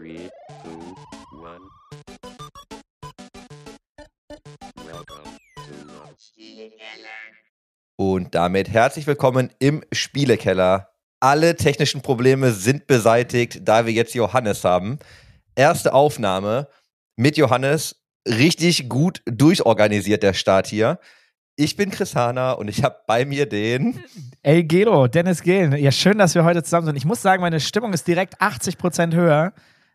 Three, two, one. Welcome to Notch. Und damit herzlich willkommen im Spielekeller. Alle technischen Probleme sind beseitigt, da wir jetzt Johannes haben. Erste Aufnahme mit Johannes. Richtig gut durchorganisiert der Start hier. Ich bin Chris Hahner und ich habe bei mir den. Ey, Gelo, Dennis Gehlen. Ja, schön, dass wir heute zusammen sind. Ich muss sagen, meine Stimmung ist direkt 80% höher,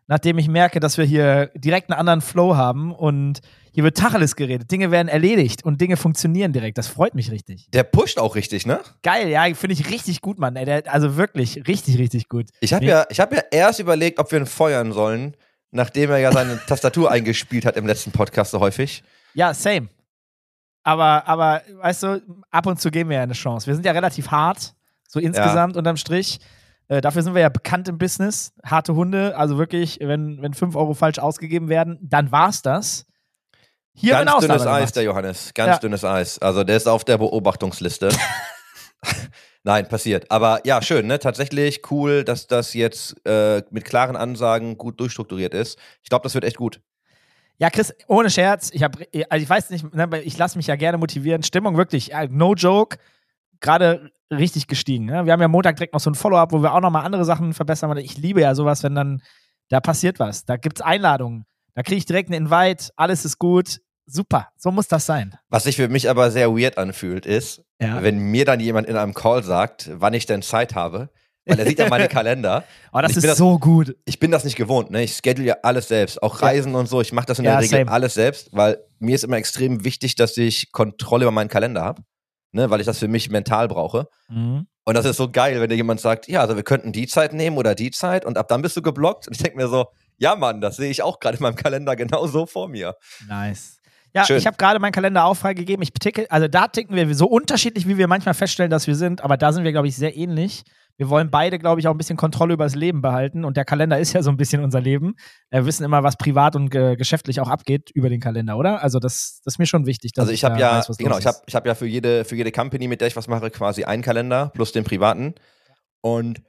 nachdem ich merke, dass wir hier direkt einen anderen Flow haben und hier wird Tacheles geredet. Dinge werden erledigt und Dinge funktionieren direkt. Das freut mich richtig. Der pusht auch richtig, ne? Geil, ja, finde ich richtig gut, Mann. Ey, der, also wirklich, richtig, richtig gut. Ich habe ja, ich hab ja erst überlegt, ob wir ihn feuern sollen, nachdem er ja seine Tastatur eingespielt hat im letzten Podcast so häufig. Ja, same. Aber, aber, weißt du, ab und zu geben wir ja eine Chance. Wir sind ja relativ hart, so insgesamt unterm Strich. Äh, dafür sind wir ja bekannt im Business. Harte Hunde, also wirklich, wenn, wenn 5 Euro falsch ausgegeben werden, dann war's das. Hier Ganz dünnes Ausnahme Eis, gemacht. der Johannes. Ganz Ja. dünnes Eis. Also der ist auf der Beobachtungsliste. Nein, passiert. Aber ja, schön, ne? Tatsächlich cool, dass das jetzt äh, mit klaren Ansagen gut durchstrukturiert ist. Ich glaube, das wird echt gut. Ja, Chris, ohne Scherz, ich habe, also ich weiß nicht, ne, ich lasse mich ja gerne motivieren. Stimmung wirklich, ja, no joke, gerade richtig gestiegen. Ne? Wir haben ja Montag direkt noch so ein Follow-up, wo wir auch nochmal andere Sachen verbessern. Ich liebe ja sowas, wenn dann, da passiert was, da gibt's Einladungen, da kriege ich direkt einen Invite, alles ist gut, super, so muss das sein. Was sich für mich aber sehr weird anfühlt, ist, Ja. wenn mir dann jemand in einem Call sagt, wann ich denn Zeit habe, weil er sieht ja meine Kalender. Oh, das ist das- so gut. Ich bin das nicht gewohnt, ne? Ich schedule ja alles selbst, auch Ja. Reisen und so. Ich mache das in Ja, der Regel same. alles selbst, weil mir ist immer extrem wichtig, dass ich Kontrolle über meinen Kalender habe, ne? Weil ich das für mich mental brauche. Mhm. Und das ist so geil, wenn dir jemand sagt, ja, also wir könnten die Zeit nehmen oder die Zeit und ab dann bist du geblockt. Und ich denke mir so, ja, Mann, das sehe ich auch gerade in meinem Kalender genau so vor mir. Nice. Ja, Schön. ich habe gerade meinen Kalender auch freigegeben. Ich ticke, also da ticken wir so unterschiedlich, wie wir manchmal feststellen, dass wir sind, aber da sind wir, glaube ich, sehr ähnlich. Wir wollen beide, glaube ich, auch ein bisschen Kontrolle über das Leben behalten und der Kalender ist ja so ein bisschen unser Leben. Wir wissen immer, was privat und äh, geschäftlich auch abgeht über den Kalender, oder? Also das, das ist mir schon wichtig. Also ich habe ja, weiß, genau, ich habe ich hab ja für jede, für jede Company, mit der ich was mache, quasi einen Kalender plus den privaten. Und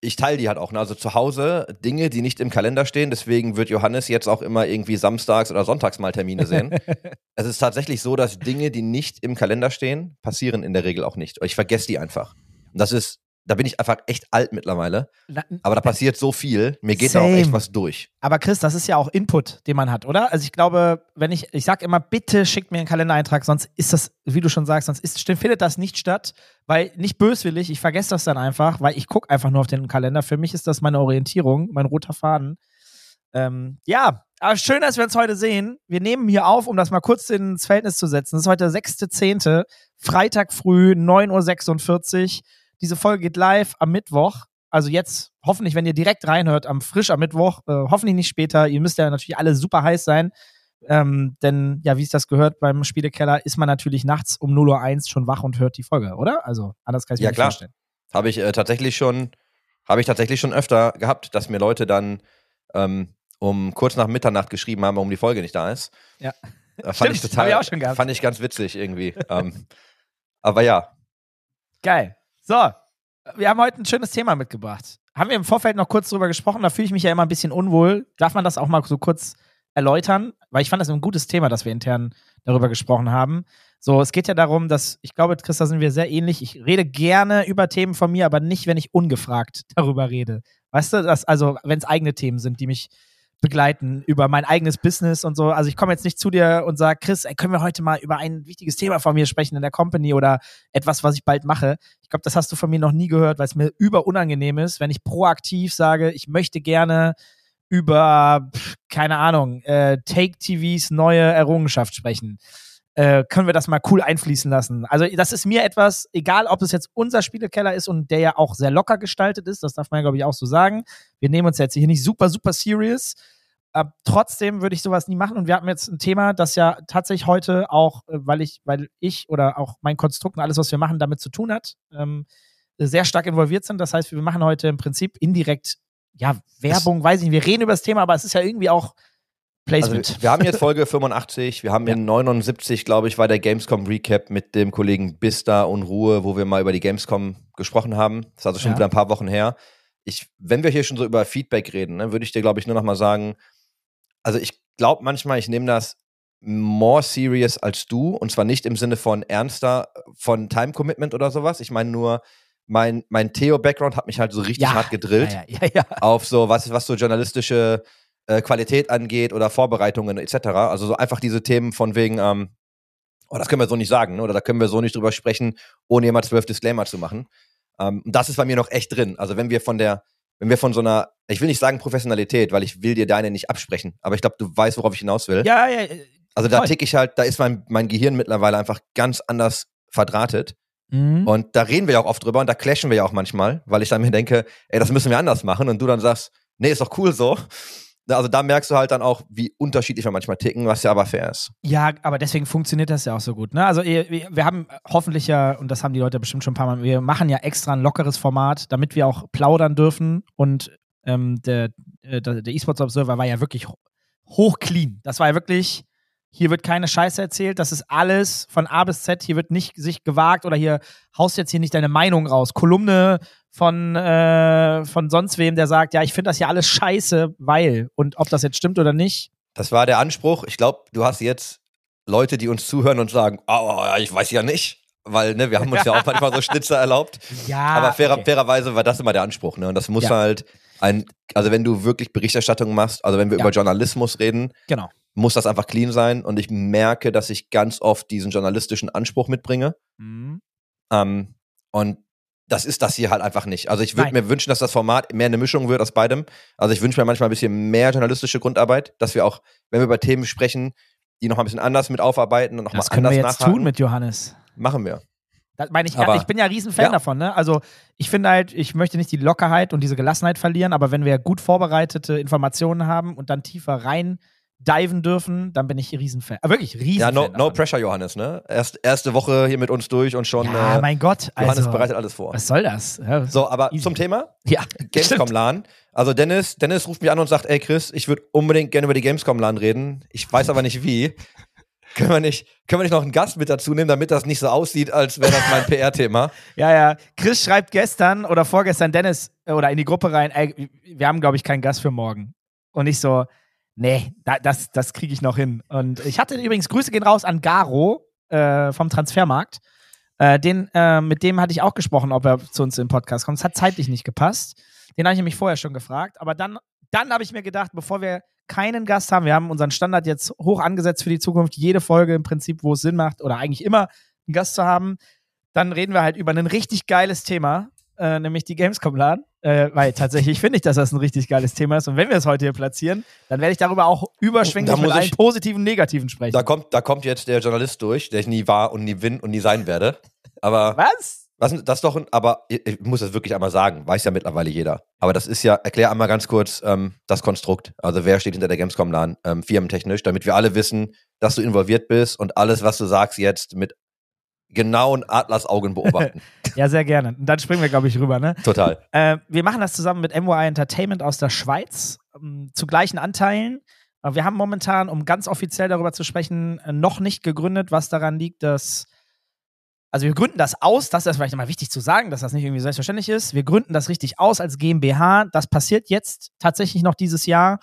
ich teile die halt auch. Ne? Also zu Hause Dinge, die nicht im Kalender stehen. Deswegen wird Johannes jetzt auch immer irgendwie samstags oder sonntags mal Termine sehen. es ist tatsächlich so, dass Dinge, die nicht im Kalender stehen, passieren in der Regel auch nicht. Ich vergesse die einfach. Und das ist, da bin ich einfach echt alt mittlerweile. Aber da passiert so viel. Mir geht da auch echt Same. was durch. Aber Chris, das ist ja auch Input, den man hat, oder? Also ich glaube, wenn ich, ich sag immer, bitte schickt mir einen Kalendereintrag, sonst ist das, wie du schon sagst, sonst ist, findet das nicht statt, weil nicht böswillig, ich vergesse das dann einfach, weil ich gucke einfach nur auf den Kalender. Für mich ist das meine Orientierung, mein roter Faden. Ähm, ja, aber schön, dass wir uns heute sehen. Wir nehmen hier auf, um das mal kurz ins Verhältnis zu setzen. Es ist heute der 6.10., Freitag früh, 9.46 Uhr. Diese Folge geht live am Mittwoch. Also jetzt, hoffentlich, wenn ihr direkt reinhört, am frisch am Mittwoch, äh, hoffentlich nicht später. Ihr müsst ja natürlich alle super heiß sein. Ähm, denn, ja, wie es das gehört beim Spielekeller, ist man natürlich nachts um 0.01 Uhr schon wach und hört die Folge, oder? Also, anders kann ich mir Ja, nicht klar. vorstellen. Habe ich äh, tatsächlich schon, habe ich tatsächlich schon öfter gehabt, dass mir Leute dann ähm, um kurz nach Mitternacht geschrieben haben, warum die Folge nicht da ist. Ja. Äh, fand Stimmt, ich total, ich auch schon gehabt. fand ich ganz witzig irgendwie. ähm, aber ja, Geil. So, wir haben heute ein schönes Thema mitgebracht. Haben wir im Vorfeld noch kurz drüber gesprochen, da fühle ich mich ja immer ein bisschen unwohl. Darf man das auch mal so kurz erläutern? Weil ich fand das ein gutes Thema, dass wir intern darüber gesprochen haben. So, es geht ja darum, dass, ich glaube, Chris, da sind wir sehr ähnlich. Ich rede gerne über Themen von mir, aber nicht, wenn ich ungefragt darüber rede. Weißt du, dass, also, wenn es eigene Themen sind, die mich begleiten über mein eigenes Business und so. Also ich komme jetzt nicht zu dir und sage, Chris, ey, können wir heute mal über ein wichtiges Thema von mir sprechen in der Company oder etwas, was ich bald mache. Ich glaube, das hast du von mir noch nie gehört, weil es mir über unangenehm ist, wenn ich proaktiv sage, ich möchte gerne über, keine Ahnung, äh, Take TVs neue Errungenschaft sprechen. Äh, können wir das mal cool einfließen lassen? Also, das ist mir etwas, egal ob es jetzt unser Spielekeller ist und der ja auch sehr locker gestaltet ist, das darf man, glaube ich, auch so sagen. Wir nehmen uns jetzt hier nicht super, super serious. Äh, trotzdem würde ich sowas nie machen. Und wir haben jetzt ein Thema, das ja tatsächlich heute auch, äh, weil ich, weil ich oder auch mein Konstrukt und alles, was wir machen, damit zu tun hat, ähm, sehr stark involviert sind. Das heißt, wir machen heute im Prinzip indirekt, ja, Werbung, weiß ich nicht, wir reden über das Thema, aber es ist ja irgendwie auch also Placement. wir haben jetzt Folge 85, wir haben Ja. in 79, glaube ich, war der Gamescom Recap mit dem Kollegen Bista und Ruhe, wo wir mal über die Gamescom gesprochen haben. Das ist also schon Ja. wieder ein paar Wochen her. ich, wenn wir hier schon so über Feedback reden, ne, würde ich dir, glaube ich, nur noch mal sagen, also ich glaube manchmal, ich nehme das more serious als du und zwar nicht im Sinne von ernster, von Time Commitment oder sowas. Ich meine nur, mein, mein Theo-Background hat mich halt so richtig Ja, hart gedrillt ja. ja. auf so, was, was so journalistische äh, Qualität angeht oder Vorbereitungen etc. Also so einfach diese Themen von wegen, ähm, oh, das können wir so nicht sagen, ne? oder da können wir so nicht drüber sprechen, ohne jemals zwölf Disclaimer zu machen. Ähm, das ist bei mir noch echt drin. Also wenn wir von der, wenn wir von so einer, ich will nicht sagen Professionalität, weil ich will dir deine nicht absprechen, aber ich glaube, du weißt, worauf ich hinaus will. ja, ja, äh, also da voll. tick ich halt, da ist mein, mein Gehirn mittlerweile einfach ganz anders verdrahtet. Mhm. Und da reden wir ja auch oft drüber und da clashen wir ja auch manchmal, weil ich dann mir denke, ey, das müssen wir anders machen und du dann sagst, nee, ist doch cool so. Also da merkst du halt dann auch, wie unterschiedlich wir manchmal ticken, was ja aber fair ist. Ja, aber deswegen funktioniert das ja auch so gut. Ne? Also wir haben hoffentlich ja, und das haben die Leute bestimmt schon ein paar Mal, wir machen ja extra ein lockeres Format, damit wir auch plaudern dürfen. Und ähm, der, äh, der der E-Sports Observer war ja wirklich ho- hoch clean. Das war ja wirklich, hier wird keine Scheiße erzählt, das ist alles von A bis Z, hier wird nicht sich gewagt oder hier haust jetzt hier nicht deine Meinung raus. Kolumne von, äh, von sonst wem, der sagt, ja, ich finde das hier alles scheiße, weil. Und ob das jetzt stimmt oder nicht, Das war der Anspruch. Ich glaube, du hast jetzt Leute, die uns zuhören und sagen, oh, ich weiß ja nicht. Weil, ne, wir haben uns ja auch manchmal so Schnitzer erlaubt. ja. aber fairer, okay. fairerweise war das immer der Anspruch, ne? Und das muss Ja. halt ein, also wenn du wirklich Berichterstattung machst, also wenn wir Ja. über Journalismus reden, Genau. Muss das einfach clean sein. Und ich merke, dass ich ganz oft diesen journalistischen Anspruch mitbringe. Mhm. Ähm, und das ist das hier halt einfach nicht. Also ich würde mir wünschen, dass das Format mehr eine Mischung wird aus beidem. Also ich wünsche mir manchmal ein bisschen mehr journalistische Grundarbeit, dass wir auch, wenn wir über Themen sprechen, die noch mal ein bisschen anders mit aufarbeiten und noch Das mal können anders wir jetzt nachhaken. tun mit Johannes. Machen wir. Das meine ich, Aber- ich bin ja Riesenfan Ja. davon, ne? Also ich finde halt, ich möchte nicht die Lockerheit und diese Gelassenheit verlieren, aber wenn wir gut vorbereitete Informationen haben und dann tiefer rein diven dürfen, dann bin ich Riesenfan. Ah, wirklich Riesenfan. Ja, no, no pressure, Johannes, ne? Erst, erste Woche hier mit uns durch und schon Ja, äh, mein Gott. Johannes Also, bereitet alles vor. was soll das? Ja, So, aber Easy. zum Thema ja, Gamescom LAN. Also Dennis, Dennis ruft mich an und sagt, ey Chris, ich würde unbedingt gerne über die Gamescom LAN reden. Ich weiß aber nicht wie. Können wir nicht, können wir nicht noch einen Gast mit dazu nehmen, damit das nicht so aussieht, als wäre das mein PR-Thema? Ja, ja. Chris schreibt gestern oder vorgestern Dennis äh, oder in die Gruppe rein, ey, wir haben, glaube ich, keinen Gast für morgen. Und ich so, nee, da, das, das kriege ich noch hin. Und ich hatte übrigens, Grüße gehen raus an Garo äh, vom Transfermarkt. Äh, den, äh, mit dem hatte ich auch gesprochen, ob er zu uns im Podcast kommt. Es hat zeitlich nicht gepasst. Den habe ich nämlich vorher schon gefragt. Aber dann, dann habe ich mir gedacht, bevor wir keinen Gast haben, wir haben unseren Standard jetzt hoch angesetzt für die Zukunft, jede Folge im Prinzip, wo es Sinn macht oder eigentlich immer einen Gast zu haben, dann reden wir halt über ein richtig geiles Thema, äh, nämlich die Gamescom-Laden. Äh, weil tatsächlich finde ich, dass das ein richtig geiles Thema ist. Und wenn wir es heute hier platzieren, dann werde ich darüber auch überschwänglich Da mit muss allen ich- positiven, negativen sprechen. Da kommt, da kommt jetzt der Journalist durch, der ich nie war und nie bin und nie sein werde. Aber Was? was, das ist doch, ein, aber ich, ich muss das wirklich einmal sagen, weiß ja mittlerweile jeder. Aber das ist ja, erklär einmal ganz kurz ähm, das Konstrukt. Also wer steht hinter der Gamescom LAN, ähm, firmentechnisch, damit wir alle wissen, dass du involviert bist und alles, was du sagst, jetzt mit genauen Adlersaugen beobachten. Ja, sehr gerne. Und dann springen wir, glaube ich, rüber, ne? Total. Äh, wir machen das zusammen mit MY Entertainment aus der Schweiz ähm, zu gleichen Anteilen. Äh, wir haben momentan, um ganz offiziell darüber zu sprechen, äh, noch nicht gegründet, was daran liegt, dass. Also wir gründen das aus, das ist vielleicht nochmal wichtig zu sagen, dass das nicht irgendwie selbstverständlich ist. Wir gründen das richtig aus als GmbH. Das passiert jetzt tatsächlich noch dieses Jahr.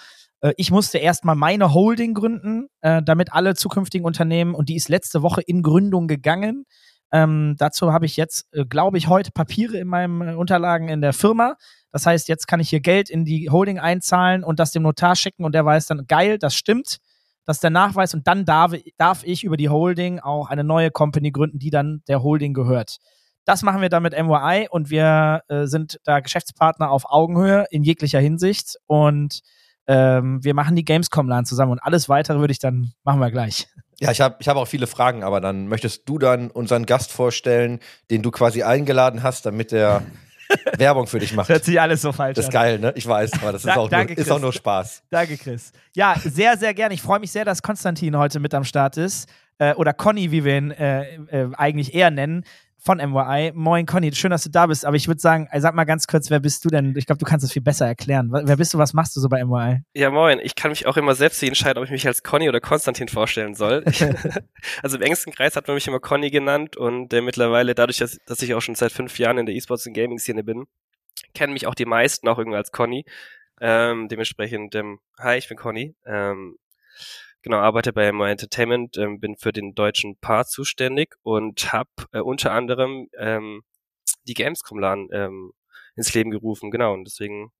Äh, Ich musste erstmal meine Holding gründen, äh, damit alle zukünftigen Unternehmen, und die ist letzte Woche in Gründung gegangen. Ähm, dazu habe ich jetzt, äh, glaube ich, heute Papiere in meinen Unterlagen in der Firma. Das heißt, jetzt kann ich hier Geld in die Holding einzahlen und das dem Notar schicken und der weiß dann, geil, das stimmt. Das ist der Nachweis und dann darf, darf ich über die Holding auch eine neue Company gründen, die dann der Holding gehört. Das machen wir dann mit MYI und wir äh, sind da Geschäftspartner auf Augenhöhe in jeglicher Hinsicht und ähm, wir machen die Gamescom-LAN zusammen und alles weitere würde ich dann, machen wir gleich. Ja, ich habe ich hab auch viele Fragen, aber dann möchtest du dann unseren Gast vorstellen, den du quasi eingeladen hast, damit der Werbung für dich macht. Hört sich alles so falsch Das ist an. geil, ne? Ich weiß, aber das ist, Da- auch, danke, nur, ist auch nur Spaß. Danke, Chris. Ja, sehr, sehr gerne. Ich freue mich sehr, dass Konstantin heute mit am Start ist. Äh, oder Conny, wie wir ihn äh, äh, eigentlich eher nennen, von MYI. Moin, Conny, schön, dass du da bist. Aber ich würde sagen, äh, sag mal ganz kurz, wer bist du denn? Ich glaube, du kannst es viel besser erklären. Wer wer bist du, was machst du so bei MYI? Ja, moin. Ich kann mich auch immer selbst entscheiden, ob ich mich als Conny oder Konstantin vorstellen soll. also im engsten Kreis hat man mich immer Conny genannt und äh, mittlerweile, dadurch, dass, dass ich auch schon seit fünf Jahren in der E-Sports- und Gaming-Szene bin, kennen mich auch die meisten auch irgendwie als Conny. Ähm, dementsprechend, ähm, hi, ich bin Conny. Ähm, genau, arbeite bei My Entertainment, ähm, bin für den deutschen Part zuständig und habe äh, unter anderem ähm, die Gamescom-Laden ähm, ins Leben gerufen. Genau, und deswegen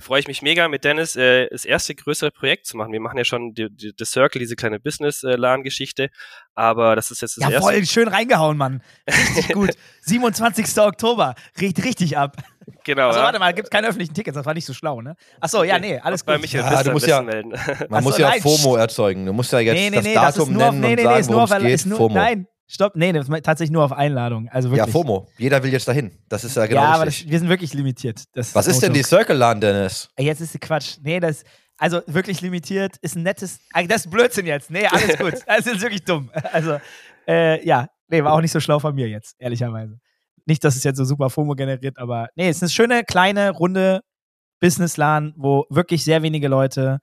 freue ich mich mega mit Dennis äh, das erste größere Projekt zu machen. Wir machen ja schon die, die, The Circle, diese kleine Business-LAN-Geschichte, aber das ist jetzt das Ja, erste. voll schön reingehauen, Mann. Richtig gut. 27. Oktober. Riecht richtig ab. Genau. Also ja. warte mal, gibt keine öffentlichen Tickets, das war nicht so schlau, ne? Achso, ja, nee, alles Bei gut. Michael Ja, du musst ja- melden. Man Ach muss so, ja nein, FOMO erzeugen. Du musst ja jetzt nee, nee, das nee, das ist Datum nur auf, nennen nee, und nee, nee, sagen, ist nur worum auf, es geht. ist nur, FOMO. nein, stopp, nee, das ist tatsächlich nur auf Einladung. Also Ja, wirklich. FOMO. Jeder will jetzt dahin. Das ist ja genau ja, aber richtig. das, wir sind wirklich limitiert. Das Was ist denn die Circle LAN, Dennis? Jetzt ist Quatsch. Nee, das, also wirklich limitiert, ist ein nettes, ah, das ist Blödsinn jetzt. Nee, alles gut. Das ist wirklich dumm. Also, äh, ja, nee, war auch nicht so schlau von mir jetzt, ehrlicherweise. Nicht, dass es jetzt so super FOMO generiert, aber nee, es ist eine schöne, kleine, runde Business-LAN, wo wirklich sehr wenige Leute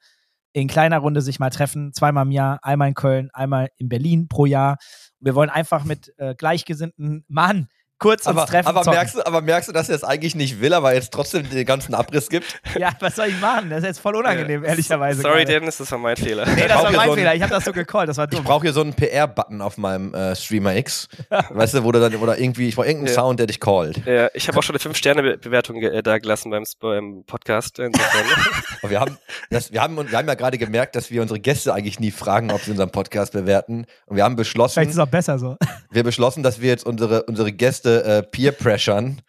in kleiner Runde sich mal treffen, zweimal im Jahr, einmal in Köln, einmal in Berlin pro Jahr. Wir wollen einfach mit äh, Gleichgesinnten, Mann, kurz uns Aber, treffen. aber, zocken. merkst du, aber merkst du, dass er es eigentlich nicht will, aber jetzt trotzdem den ganzen Abriss gibt? Ja, was soll ich machen? Das ist jetzt voll unangenehm, ehrlicherweise. Sorry, gerade. Dennis, das war mein Fehler. Nee, Ich das war mein so Fehler. Ich habe das so gecallt, das war Ich dumm. brauche hier so einen PR-Button auf meinem äh, Streamer X. weißt du, wo du dann, oder irgendwie, ich brauche irgendeinen Ja. Sound, der dich callt. Ja, ich habe auch schon eine 5-Sterne-Bewertung äh, da gelassen beim, Sp- beim Podcast. Insofern. Aber wir haben, das, wir haben, wir haben ja gerade gemerkt, dass wir unsere Gäste eigentlich nie fragen, ob sie unseren Podcast bewerten. Und wir haben Vielleicht ist beschlossen, es auch besser so. wir beschlossen, dass wir jetzt unsere, unsere Gäste äh, peer-pressern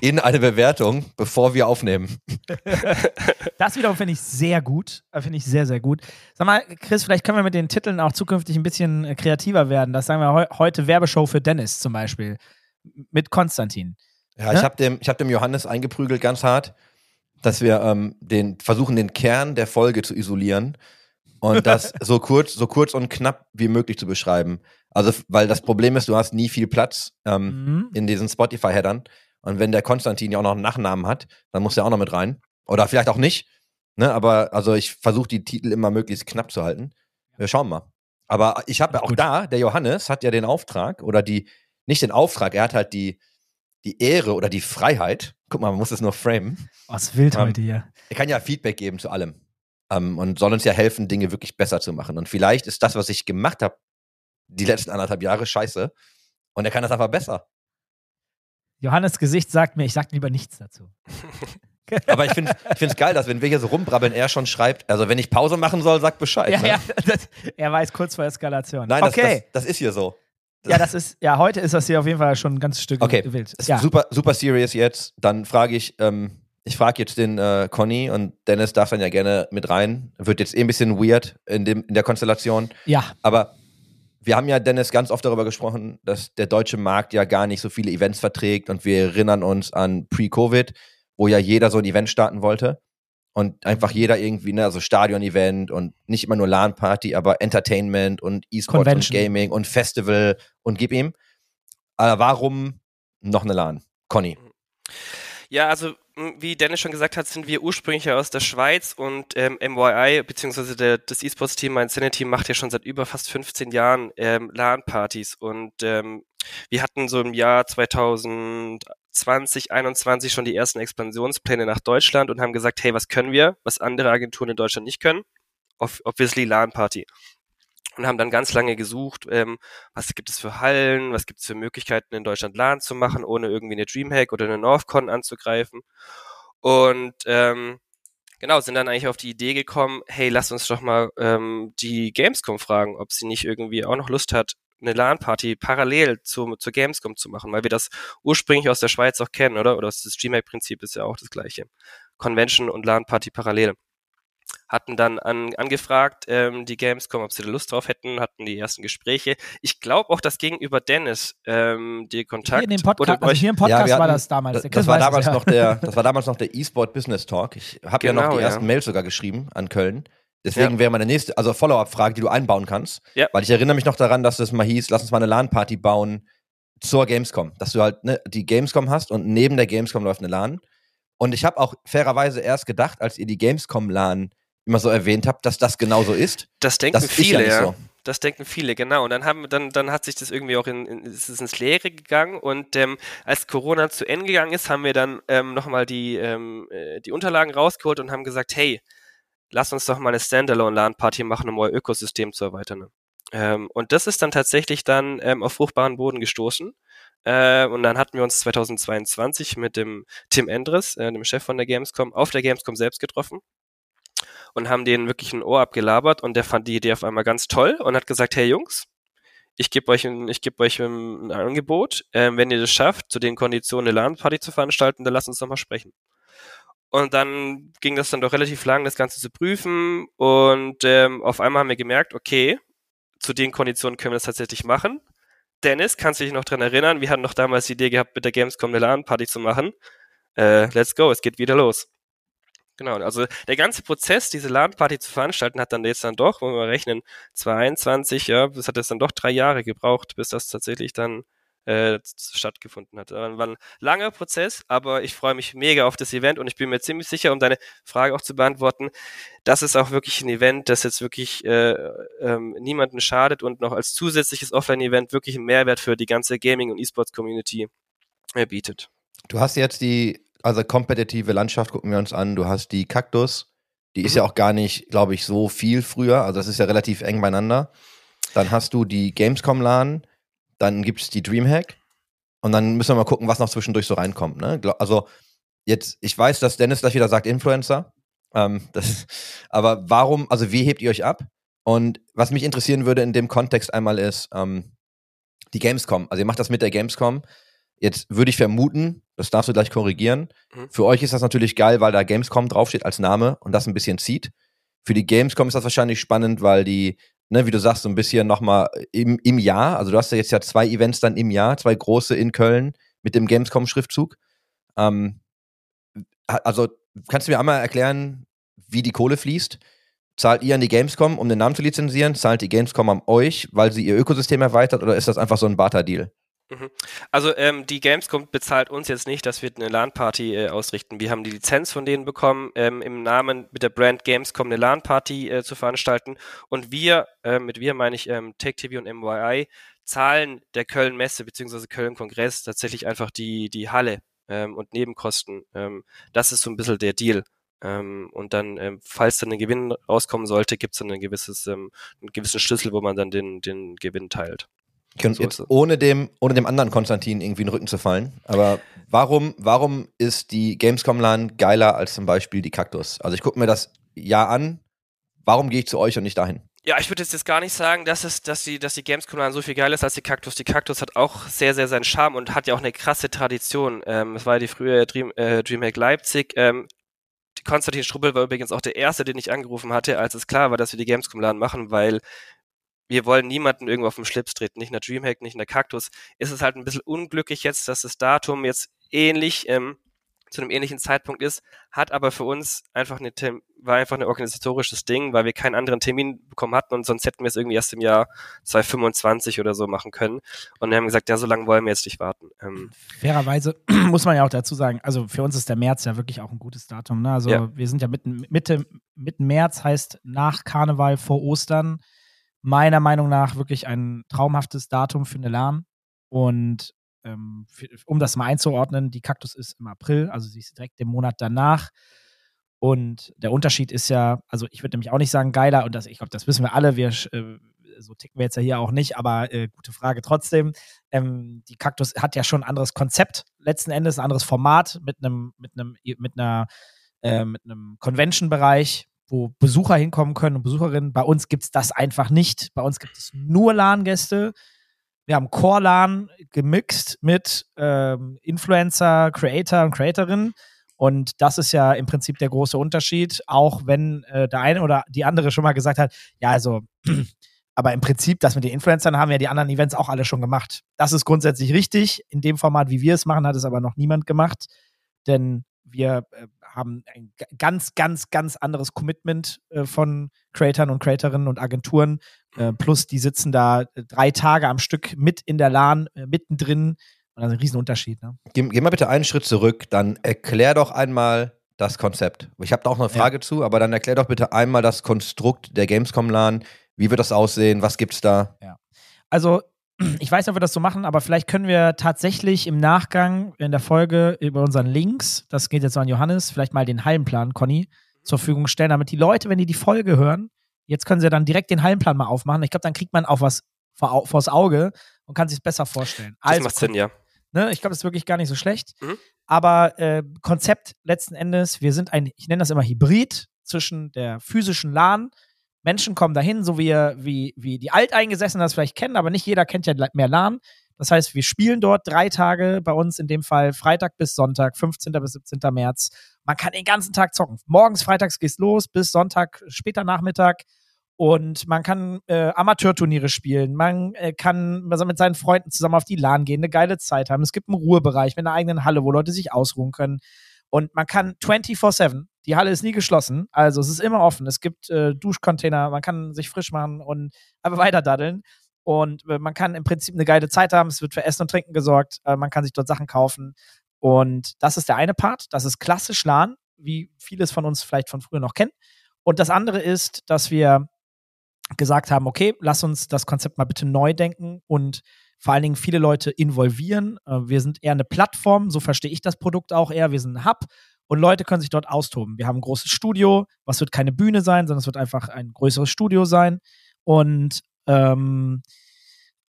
in eine Bewertung, bevor wir aufnehmen. Das wiederum finde ich sehr gut. Äh, Finde ich sehr, sehr gut. Sag mal, Chris, vielleicht können wir mit den Titeln auch zukünftig ein bisschen äh, kreativer werden. Das sagen wir heu heute Werbeshow für Dennis zum Beispiel. Mit Konstantin. Ja, ich habe dem, ich hab dem Johannes eingeprügelt ganz hart, dass wir ähm, den, versuchen, den Kern der Folge zu isolieren und das so kurz, so kurz und knapp wie möglich zu beschreiben. Also, weil das Problem ist, du hast nie viel Platz ähm, Mhm. in diesen Spotify-Headern. Und wenn der Konstantin ja auch noch einen Nachnamen hat, dann muss er auch noch mit rein. Oder vielleicht auch nicht. Ne? Aber also ich versuche die Titel immer möglichst knapp zu halten. Wir schauen mal. Aber ich habe ja auch Gut. da, der Johannes hat ja den Auftrag oder die, nicht den Auftrag, er hat halt die, die Ehre oder die Freiheit. Guck mal, man muss es nur framen. Oh, ist wild Ähm, heute hier. Er kann ja Feedback geben zu allem. Ähm, und soll uns ja helfen, Dinge wirklich besser zu machen. Und vielleicht ist das, was ich gemacht habe, die letzten anderthalb Jahre scheiße. Und er kann das einfach besser. Johannes Gesicht sagt mir, ich sag lieber nichts dazu. Aber ich finde es geil, dass wenn wir hier so rumbrabbeln, er schon schreibt, also wenn ich Pause machen soll, sag Bescheid. Ja, ne? ja, das, er weiß kurz vor Eskalation. Nein, das, okay. das, das ist hier so. ja, das ist, ja, heute ist das hier auf jeden Fall schon ein ganzes Stück Okay. wild. Ist Ja. super, super serious jetzt. Dann frage ich, ähm, ich frage jetzt den äh, Conny und Dennis darf dann ja gerne mit rein. Wird jetzt eh ein bisschen weird in, dem, in der Konstellation. ja, Aber wir haben ja, Dennis, ganz oft darüber gesprochen, dass der deutsche Markt ja gar nicht so viele Events verträgt und wir erinnern uns an Pre-Covid, wo ja jeder so ein Event starten wollte und einfach jeder irgendwie, ne, also Stadion-Event und nicht immer nur LAN-Party, aber Entertainment und E-Sport und. Gaming und Festival und gib ihm. Aber warum noch eine LAN? Conny. Ja, also wie Dennis schon gesagt hat, sind wir ursprünglich ja aus der Schweiz und ähm, MYI, beziehungsweise das E-Sports-Team, mein Team macht ja schon seit über fast 15 Jahren ähm, LAN-Partys und ähm, wir hatten so im Jahr 2020, 21 schon die ersten Expansionspläne nach Deutschland und haben gesagt, hey, was können wir, was andere Agenturen in Deutschland nicht können? Ob- Obviously LAN-Party. Und haben dann ganz lange gesucht, ähm, was gibt es für Hallen, was gibt es für Möglichkeiten in Deutschland LAN zu machen, ohne irgendwie eine Dreamhack oder eine Northcon anzugreifen. Und ähm, genau, sind dann eigentlich auf die Idee gekommen, hey, lass uns doch mal ähm, die Gamescom fragen, ob sie nicht irgendwie auch noch Lust hat, eine LAN-Party parallel zu, zur Gamescom zu machen, weil wir das ursprünglich aus der Schweiz auch kennen, oder? Oder das Dreamhack-Prinzip ist ja auch das gleiche. Convention und LAN-Party parallel hatten dann an, angefragt, ähm, die Gamescom, ob sie da Lust drauf hätten, hatten die ersten Gespräche. Ich glaube auch, dass gegenüber Dennis ähm, die Kontakt hier, in dem Podcast, oder also hier im Podcast war hatten- das damals. Das, das, war weiß es, damals ja. noch der, das war damals noch der E-Sport Business Talk. Ich habe ja noch Genau, die ja. ersten Mails sogar geschrieben an Köln. Deswegen Ja. wäre meine nächste, also Follow-up-Frage, die du einbauen kannst. Ja. Weil ich erinnere mich noch daran, dass es mal hieß, lass uns mal eine LAN-Party bauen zur Gamescom. Dass du halt ne, die Gamescom hast und neben der Gamescom läuft eine LAN. Und ich habe auch fairerweise erst gedacht, als ihr die Gamescom-LAN immer so erwähnt habt, dass das genauso ist. das denken Das viele, ja. so. Das denken viele, genau. Und dann haben dann, dann hat sich das irgendwie auch in, in ist ins Leere gegangen. Und ähm, als Corona zu Ende gegangen ist, haben wir dann ähm, nochmal die, ähm, äh, die Unterlagen rausgeholt und haben gesagt, hey, lass uns doch mal eine Standalone-LAN-Party machen, um euer Ökosystem zu erweitern. Ähm, und das ist dann tatsächlich dann ähm, auf fruchtbaren Boden gestoßen. Äh, und dann hatten wir uns 2022 mit dem Tim Endres, äh, dem Chef von der Gamescom, auf der Gamescom selbst getroffen und haben denen wirklich ein Ohr abgelabert und der fand die Idee auf einmal ganz toll und hat gesagt, hey Jungs, ich gebe euch, ein, ich geb euch ein Angebot, ähm, wenn ihr das schafft, zu den Konditionen eine LAN-Party zu veranstalten, dann lasst uns doch mal sprechen. Und dann ging das dann doch relativ lang, das Ganze zu prüfen und ähm, auf einmal haben wir gemerkt, okay, zu den Konditionen können wir das tatsächlich machen. Dennis, kannst du dich noch dran erinnern? Wir hatten noch damals die Idee gehabt, mit der Gamescom eine LAN-Party zu machen. Äh, let's go, es geht wieder los. Genau, also der ganze Prozess, diese LAN-Party zu veranstalten, hat dann jetzt dann doch, wenn wir rechnen, 22, ja, das hat jetzt dann doch drei Jahre gebraucht, bis das tatsächlich dann äh, stattgefunden hat. War ein langer Prozess, aber ich freue mich mega auf das Event und ich bin mir ziemlich sicher, um deine Frage auch zu beantworten, das ist auch wirklich ein Event, das jetzt wirklich äh, ähm, niemanden schadet und noch als zusätzliches Offline-Event wirklich einen Mehrwert für die ganze Gaming- und E-Sports-Community äh, bietet. Du hast jetzt die also kompetitive Landschaft gucken wir uns an. Du hast die Kaktus, die ist Mhm. ja auch gar nicht, glaube ich, so viel früher. Also das ist ja relativ eng beieinander. Dann hast du die Gamescom LAN, dann gibt es die Dreamhack und dann müssen wir mal gucken, was noch zwischendurch so reinkommt. Ne? Also jetzt, ich weiß, dass Dennis gleich wieder sagt Influencer. Ähm, das, aber warum, also wie hebt ihr euch ab? Und was mich interessieren würde in dem Kontext einmal ist, ähm, die Gamescom. Also ihr macht das mit der Gamescom. Jetzt würde ich vermuten, das darfst du gleich korrigieren. Mhm. Für euch ist das natürlich geil, weil da Gamescom draufsteht als Name und das ein bisschen zieht. Für die Gamescom ist das wahrscheinlich spannend, weil die, ne, wie du sagst, so ein bisschen nochmal im, im Jahr, also du hast ja jetzt ja zwei Events dann im Jahr, zwei große in Köln mit dem Gamescom-Schriftzug. Ähm, also kannst du mir einmal erklären, wie die Kohle fließt? Zahlt ihr an die Gamescom, um den Namen zu lizenzieren? Zahlt die Gamescom an euch, weil sie ihr Ökosystem erweitert oder ist das einfach so ein Barter-Deal? Also ähm, die Gamescom bezahlt uns jetzt nicht, dass wir eine LAN-Party äh, ausrichten. Wir haben die Lizenz von denen bekommen, ähm, im Namen mit der Brand Gamescom eine LAN-Party äh, zu veranstalten. Und wir, äh, mit wir meine ich ähm, TechTV und MYI, zahlen der Köln-Messe bzw. Köln-Kongress tatsächlich einfach die, die Halle ähm, und Nebenkosten. Ähm, das ist so ein bisschen der Deal. Ähm, und dann, ähm, falls dann ein Gewinn rauskommen sollte, gibt es dann ein gewisses, ähm, einen gewissen Schlüssel, wo man dann den, den Gewinn teilt. Können So jetzt ohne dem, ohne dem anderen Konstantin irgendwie in den Rücken zu fallen. Aber warum, warum ist die Gamescom LAN geiler als zum Beispiel die Kaktus? Also ich gucke mir das Jahr an. Warum gehe ich zu euch und nicht dahin? Ja, ich würde jetzt, gar nicht sagen, dass, es, dass, die, dass die Gamescom LAN so viel geiler ist als die Kaktus. Die Kaktus hat auch sehr, sehr seinen Charme und hat ja auch eine krasse Tradition. Ähm, es war ja die frühe Dream, äh, Dreamhack Leipzig. Ähm, Konstantin Strubbel war übrigens auch der Erste, den ich angerufen hatte, als es klar war, dass wir die Gamescom LAN machen, weil wir wollen niemanden irgendwo auf den Schlips treten, nicht in der Dreamhack, nicht in der Kaktus. Ist es halt ein bisschen unglücklich jetzt, dass das Datum jetzt ähnlich ähm, zu einem ähnlichen Zeitpunkt ist, hat aber für uns einfach eine war einfach ein organisatorisches Ding, weil wir keinen anderen Termin bekommen hatten und sonst hätten wir es irgendwie erst im Jahr 2025 oder so machen können. Und wir haben gesagt, ja, so lange wollen wir jetzt nicht warten. Ähm, Fairerweise muss man ja auch dazu sagen, also für uns ist der März ja wirklich auch ein gutes Datum. Ne? Also Ja. wir sind ja mitten, Mitte, mitten März, heißt nach Karneval vor Ostern. Meiner Meinung nach wirklich ein traumhaftes Datum für eine LAN. Und ähm, für, um das mal einzuordnen, die Kaktus ist im April, also sie ist direkt im Monat danach. Und der Unterschied ist ja, also ich würde nämlich auch nicht sagen geiler, und das, ich glaube, das wissen wir alle, wir, äh, so ticken wir jetzt ja hier auch nicht, aber äh, gute Frage trotzdem. Ähm, die Kaktus hat ja schon ein anderes Konzept, letzten Endes ein anderes Format mit einem, mit einem, mit einer, äh, mit einem Convention-Bereich, wo Besucher hinkommen können und Besucherinnen. Bei uns gibt es das einfach nicht. Bei uns gibt es nur LAN-Gäste. Wir haben Core-LAN gemixt mit ähm, Influencer, Creator und Creatorinnen. Und das ist ja im Prinzip der große Unterschied, auch wenn äh, der eine oder die andere schon mal gesagt hat, ja, also, aber im Prinzip, das mit den Influencern haben ja die anderen Events auch alle schon gemacht. Das ist grundsätzlich richtig. In dem Format, wie wir es machen, hat es aber noch niemand gemacht. Denn wir äh, haben ein ganz, ganz, ganz anderes Commitment äh, von Creatoren und Creatorinnen und Agenturen. Äh, plus, die sitzen da äh, drei Tage am Stück mit in der LAN, äh, mittendrin. Und das ist ein Riesenunterschied. Ne? Geh, geh mal bitte einen Schritt zurück, dann erklär doch einmal das Konzept. Ich habe da auch noch eine Ja. Frage zu, aber dann erklär doch bitte einmal das Konstrukt der Gamescom LAN. Wie wird das aussehen? Was gibt's da? Also, ich weiß nicht, ob wir das so machen, aber vielleicht können wir tatsächlich im Nachgang in der Folge über unseren Links, das geht jetzt an Johannes, vielleicht mal den Hallenplan, Conny, zur Verfügung stellen, damit die Leute, wenn die die Folge hören, jetzt können sie dann direkt den Hallenplan mal aufmachen. Ich glaube, dann kriegt man auch was vor, vors Auge und kann sich es besser vorstellen. Das Also, macht Sinn, ja. Ne, ich glaube, das ist wirklich gar nicht so schlecht. Mhm. Aber äh, Konzept letzten Endes, wir sind ein, ich nenne das immer Hybrid zwischen der physischen LAN. Menschen kommen dahin, so wie, wie, wie die Alteingesessenen das vielleicht kennen, aber nicht jeder kennt ja mehr LAN. Das heißt, wir spielen dort drei Tage, bei uns in dem Fall Freitag bis Sonntag, 15. bis 17. März. Man kann den ganzen Tag zocken. Morgens, freitags geht's los, bis Sonntag, später Nachmittag. Und man kann äh, Amateurturniere spielen, man äh, kann also mit seinen Freunden zusammen auf die LAN gehen, eine geile Zeit haben. Es gibt einen Ruhebereich mit einer eigenen Halle, wo Leute sich ausruhen können. Und man kann 24-7, die Halle ist nie geschlossen, also es ist immer offen. Es gibt äh, Duschcontainer, man kann sich frisch machen und einfach weiter daddeln. Und äh, man kann im Prinzip eine geile Zeit haben. Es wird für Essen und Trinken gesorgt. Äh, man kann sich dort Sachen kaufen. Und das ist der eine Part. Das ist klassisch LAN, wie vieles von uns vielleicht von früher noch kennen. Und das andere ist, dass wir gesagt haben, okay, lass uns das Konzept mal bitte neu denken und vor allen Dingen viele Leute involvieren. Äh, Wir sind eher eine Plattform, so verstehe ich das Produkt auch eher. Wir sind ein Hub und Leute können sich dort austoben. Wir haben ein großes Studio, was wird keine Bühne sein, sondern es wird einfach ein größeres Studio sein. Und ähm,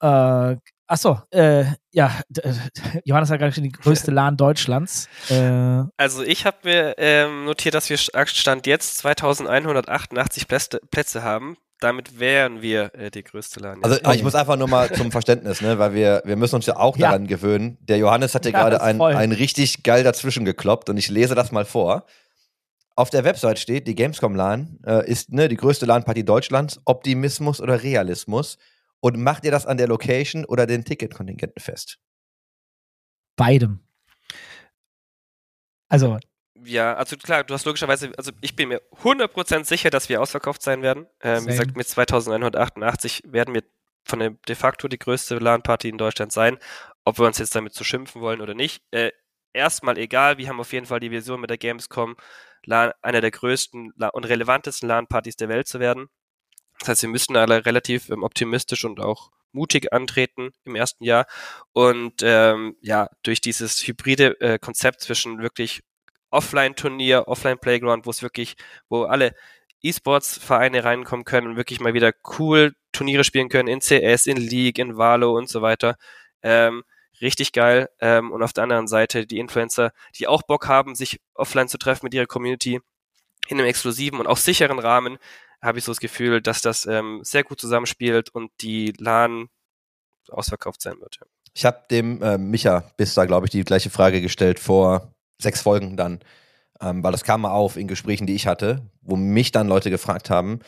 äh, achso, äh, ja, Johannes hat gerade schon die größte LAN Deutschlands. Äh, Also ich habe mir ähm, notiert, dass wir Stand jetzt 2188 Plätze, Plätze haben. Damit wären wir äh, die größte LAN. Also ich muss einfach nur mal zum Verständnis, ne, weil wir, wir müssen uns ja auch Ja. daran gewöhnen. Der Johannes hat Ja, gerade ein, voll. ein richtig geil dazwischen gekloppt und ich lese das mal vor. Auf der Website steht, die Gamescom LAN äh, ist ne, die größte LAN-Party Deutschlands, Optimismus oder Realismus. Und macht ihr das an der Location oder den Ticketkontingenten fest? beidem. Also, Ja, also klar, du hast logischerweise, also ich bin mir 100% sicher, dass wir ausverkauft sein werden. Ähm, wie gesagt, mit 2188 werden wir von der de facto die größte LAN-Party in Deutschland sein. Ob wir uns jetzt damit zu schimpfen wollen oder nicht. Äh, erstmal egal, wir haben auf jeden Fall die Vision mit der Gamescom, LAN, einer der größten und relevantesten LAN-Partys der Welt zu werden. Das heißt, wir müssen alle relativ ähm, optimistisch und auch mutig antreten im ersten Jahr. Und ähm, ja, durch dieses hybride äh, Konzept zwischen wirklich Offline-Turnier, Offline-Playground, wo es wirklich, wo alle E-Sports-Vereine reinkommen können und wirklich mal wieder cool Turniere spielen können in CS, in League, in Valo und so weiter. Ähm, richtig geil. Ähm, und auf der anderen Seite die Influencer, die auch Bock haben, sich offline zu treffen mit ihrer Community in einem exklusiven und auch sicheren Rahmen, habe ich so das Gefühl, dass das ähm, sehr gut zusammenspielt und die LAN ausverkauft sein wird. Ja. Ich habe dem äh, Micha bis da, glaube ich, die gleiche Frage gestellt vor sechs Folgen dann. Ähm, weil das kam mal auf in Gesprächen, die ich hatte, wo mich dann Leute gefragt haben,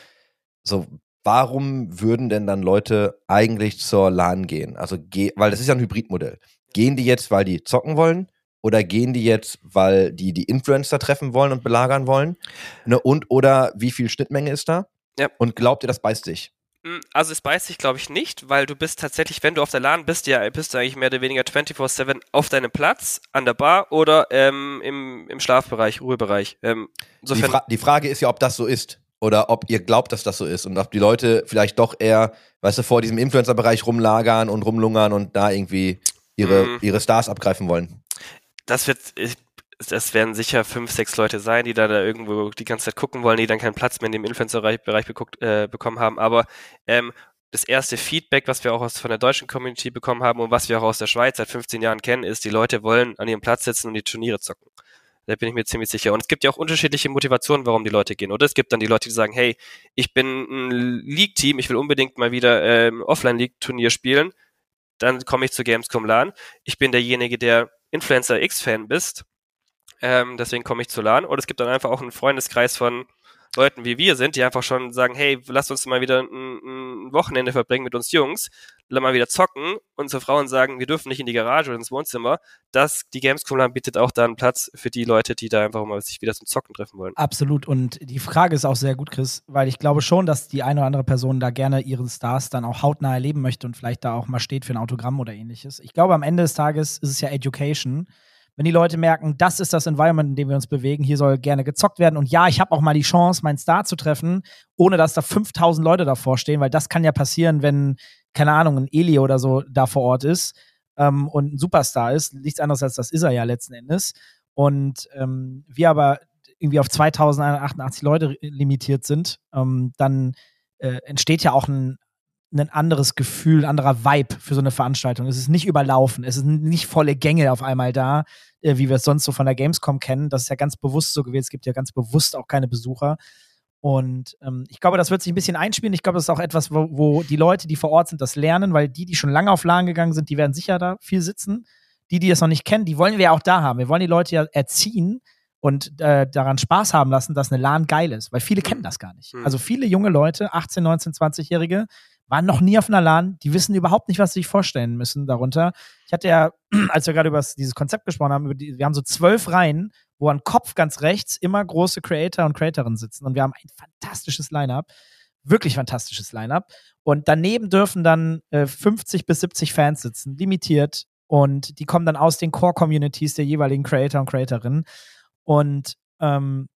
so, warum würden denn dann Leute eigentlich zur LAN gehen? Also, geh, weil das ist ja ein Hybridmodell. Gehen die jetzt, weil die zocken wollen? Oder gehen die jetzt, weil die die Influencer treffen wollen und belagern wollen? Ne, und oder wie viel Schnittmenge ist da? Ja. Und glaubt ihr, das beißt sich? Mm, Also es beißt sich, glaube ich, nicht, weil du bist tatsächlich, wenn du auf der LAN bist, ja, bist du eigentlich mehr oder weniger 24-7 auf deinem Platz, an der Bar oder ähm, im, im Schlafbereich, Ruhebereich. Ähm, Die, Fra die Frage ist ja, ob das so ist. Oder ob ihr glaubt, dass das so ist. Und ob die Leute vielleicht doch eher, weißt du, vor diesem Influencer-Bereich rumlagern und rumlungern und da irgendwie ihre, Mhm. ihre Stars abgreifen wollen. das wird, das werden sicher fünf, sechs Leute sein, die da, da irgendwo die ganze Zeit gucken wollen, die dann keinen Platz mehr in dem Influencer-Bereich beguckt, äh, bekommen haben. Aber ähm, das erste Feedback, was wir auch aus, von der deutschen Community bekommen haben und was wir auch aus der Schweiz seit 15 Jahren kennen, ist, die Leute wollen an ihrem Platz sitzen und die Turniere zocken. Da bin ich mir ziemlich sicher. Und es gibt ja auch unterschiedliche Motivationen, warum die Leute gehen. Oder es gibt dann die Leute, die sagen, hey, ich bin ein League-Team, ich will unbedingt mal wieder ähm, Offline-League-Turnier spielen. Dann komme ich zu Gamescom LAN. Ich bin derjenige, der Influencer X-Fan bist. Ähm, deswegen komme ich zu LAN. Oder es gibt dann einfach auch einen Freundeskreis von Leuten wie wir sind, die einfach schon sagen, hey, lass uns mal wieder ein, ein Wochenende verbringen mit uns Jungs, lass mal wieder zocken. Unsere Frauen sagen, wir dürfen nicht in die Garage oder ins Wohnzimmer. Das, die Gamescom bietet auch da einen Platz für die Leute, die da einfach mal sich wieder zum Zocken treffen wollen. Absolut. Und die Frage ist auch sehr gut, Chris, weil ich glaube schon, dass die eine oder andere Person da gerne ihren Stars dann auch hautnah erleben möchte und vielleicht da auch mal steht für ein Autogramm oder ähnliches. Ich glaube, am Ende des Tages ist es ja Education. Wenn die Leute merken, das ist das Environment, in dem wir uns bewegen, hier soll gerne gezockt werden. Und ja, ich habe auch mal die Chance, meinen Star zu treffen, ohne dass da 5000 Leute davor stehen, weil das kann ja passieren, wenn, keine Ahnung, ein Eli oder so da vor Ort ist ähm, und ein Superstar ist. Nichts anderes als das ist er ja letzten Endes. Und ähm, wir aber irgendwie auf 2188 Leute limitiert sind, ähm, dann äh, entsteht ja auch ein ein anderes Gefühl, ein anderer Vibe für so eine Veranstaltung. Es ist nicht überlaufen, es sind nicht volle Gänge auf einmal da, äh, wie wir es sonst so von der Gamescom kennen. Das ist ja ganz bewusst so gewesen. Es gibt ja ganz bewusst auch keine Besucher. Und ähm, ich glaube, das wird sich ein bisschen einspielen. Ich glaube, das ist auch etwas, wo, wo die Leute, die vor Ort sind, das lernen, weil die, die schon lange auf LAN gegangen sind, die werden sicher da viel sitzen. Die, die das noch nicht kennen, die wollen wir ja auch da haben. Wir wollen die Leute ja erziehen und äh, daran Spaß haben lassen, dass eine LAN geil ist, weil viele kennen das gar nicht. Mhm. Also viele junge Leute, 18, 19, 20-Jährige, waren noch nie auf einer LAN, die wissen überhaupt nicht, was sie sich vorstellen müssen darunter. Ich hatte ja, als wir gerade über dieses Konzept gesprochen haben, die, wir haben so zwölf Reihen, wo an Kopf ganz rechts immer große Creator und Creatorinnen sitzen. Und wir haben ein fantastisches Line-Up, wirklich fantastisches Line-Up. Und daneben dürfen dann äh, 50 bis 70 Fans sitzen, limitiert. Und die kommen dann aus den Core-Communities der jeweiligen Creator und Creatorinnen. Und ähm,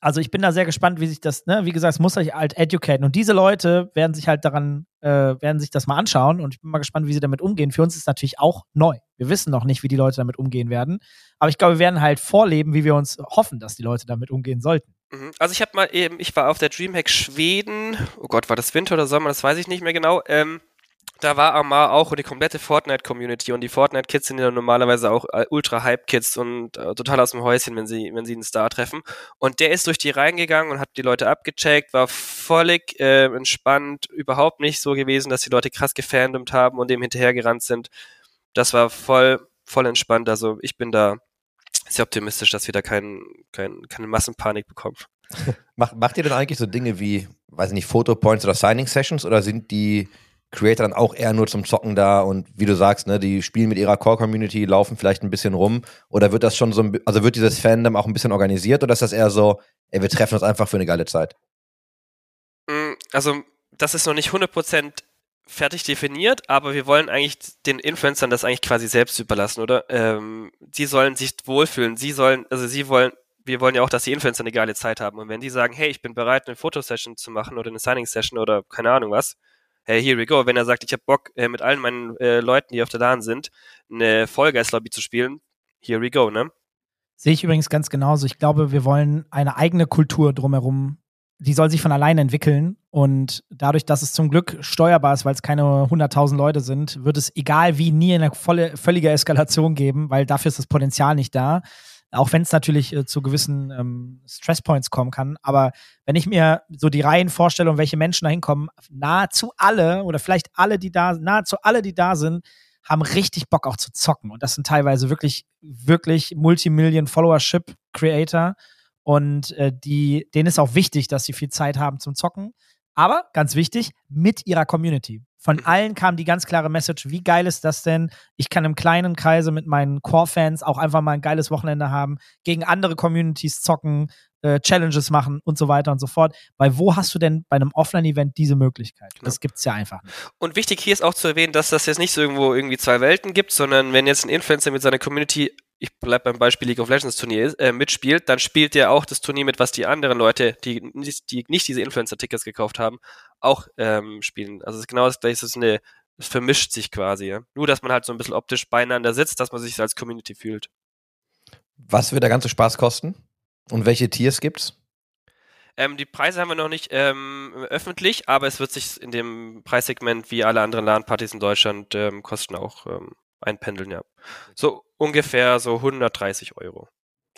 also ich bin da sehr gespannt, wie sich das, ne, wie gesagt, es muss euch halt educaten. Und diese Leute werden sich halt daran, äh, werden sich das mal anschauen und ich bin mal gespannt, wie sie damit umgehen. Für uns ist es natürlich auch neu. Wir wissen noch nicht, wie die Leute damit umgehen werden. Aber ich glaube, wir werden halt vorleben, wie wir uns hoffen, dass die Leute damit umgehen sollten. Mhm. Also ich habe mal eben, ich war auf der Dreamhack Schweden, oh Gott, war das Winter oder Sommer, das weiß ich nicht mehr genau. Ähm, da war Amar auch und die komplette Fortnite-Community und die Fortnite-Kids sind ja normalerweise auch äh, Ultra-Hype-Kids und äh, total aus dem Häuschen, wenn sie, wenn sie einen Star treffen. Und der ist durch die Reihen gegangen und hat die Leute abgecheckt, war völlig äh, entspannt, überhaupt nicht so gewesen, dass die Leute krass gefandomt haben und dem hinterhergerannt sind. Das war voll, voll entspannt. Also ich bin da sehr optimistisch, dass wir da kein, kein, keine Massenpanik bekommen. Mach, macht ihr denn eigentlich so Dinge wie, weiß ich nicht, Fotopoints oder Signing-Sessions oder sind die Creator dann auch eher nur zum Zocken da und wie du sagst, ne, die spielen mit ihrer Core-Community, laufen vielleicht ein bisschen rum oder wird das schon so, ein, also wird dieses Fandom auch ein bisschen organisiert oder ist das eher so, ey, wir treffen uns einfach für eine geile Zeit? Mm, Also, das ist noch nicht 100% fertig definiert, aber wir wollen eigentlich den Influencern das eigentlich quasi selbst überlassen, oder? Ähm, die sollen sich wohlfühlen. Sie sollen, also sie wollen, wir wollen ja auch, dass die Influencer eine geile Zeit haben. Und wenn die sagen, hey, ich bin bereit, eine Fotosession zu machen oder eine Signing-Session oder keine Ahnung was, hey, here we go. Wenn er sagt, ich habe Bock, äh, mit allen meinen äh, Leuten, die auf der LAN sind, eine Vollgeist-Lobby zu spielen, here we go, ne? Sehe ich übrigens ganz genauso. Ich glaube, wir wollen eine eigene Kultur drumherum. Die soll sich von alleine entwickeln. Und dadurch, dass es zum Glück steuerbar ist, weil es keine 100.000 Leute sind, wird es egal wie nie eine volle, völlige Eskalation geben, weil dafür ist das Potenzial nicht da. Auch wenn es natürlich äh, zu gewissen ähm, Stresspoints kommen kann. Aber wenn ich mir so die Reihen vorstelle und welche Menschen da hinkommen, nahezu alle oder vielleicht alle, die da, nahezu alle, die da sind, haben richtig Bock auch zu zocken. Und das sind teilweise wirklich, wirklich Multimillion-Followership-Creator. Und äh, die, denen ist auch wichtig, dass sie viel Zeit haben zum Zocken. Aber ganz wichtig, mit ihrer Community. Von Mhm. allen kam die ganz klare Message, wie geil ist das denn? Ich kann im kleinen Kreise mit meinen Core-Fans auch einfach mal ein geiles Wochenende haben, gegen andere Communities zocken, äh, Challenges machen und so weiter und so fort. Weil wo hast du denn bei einem Offline-Event diese Möglichkeit? Genau. Das gibt's ja einfach nicht. Und wichtig hier ist auch zu erwähnen, dass das jetzt nicht so irgendwo irgendwie zwei Welten gibt, sondern wenn jetzt ein Influencer mit seiner Community, ich bleib beim Beispiel League of Legends Turnier, äh, mitspielt, dann spielt der auch das Turnier mit, was die anderen Leute, die, nicht- die nicht diese Influencer-Tickets gekauft haben, auch ähm, spielen. Also es ist genau das gleiche, es ist eine, es vermischt sich quasi. Ja? Nur, dass man halt so ein bisschen optisch beieinander sitzt, dass man sich als Community fühlt. Was wird der ganze Spaß kosten? Und welche Tiers gibt's? Ähm, die Preise haben wir noch nicht ähm, öffentlich, aber es wird sich in dem Preissegment wie alle anderen LAN-Partys in Deutschland ähm, Kosten auch ähm, einpendeln, ja. So ungefähr so 130 Euro.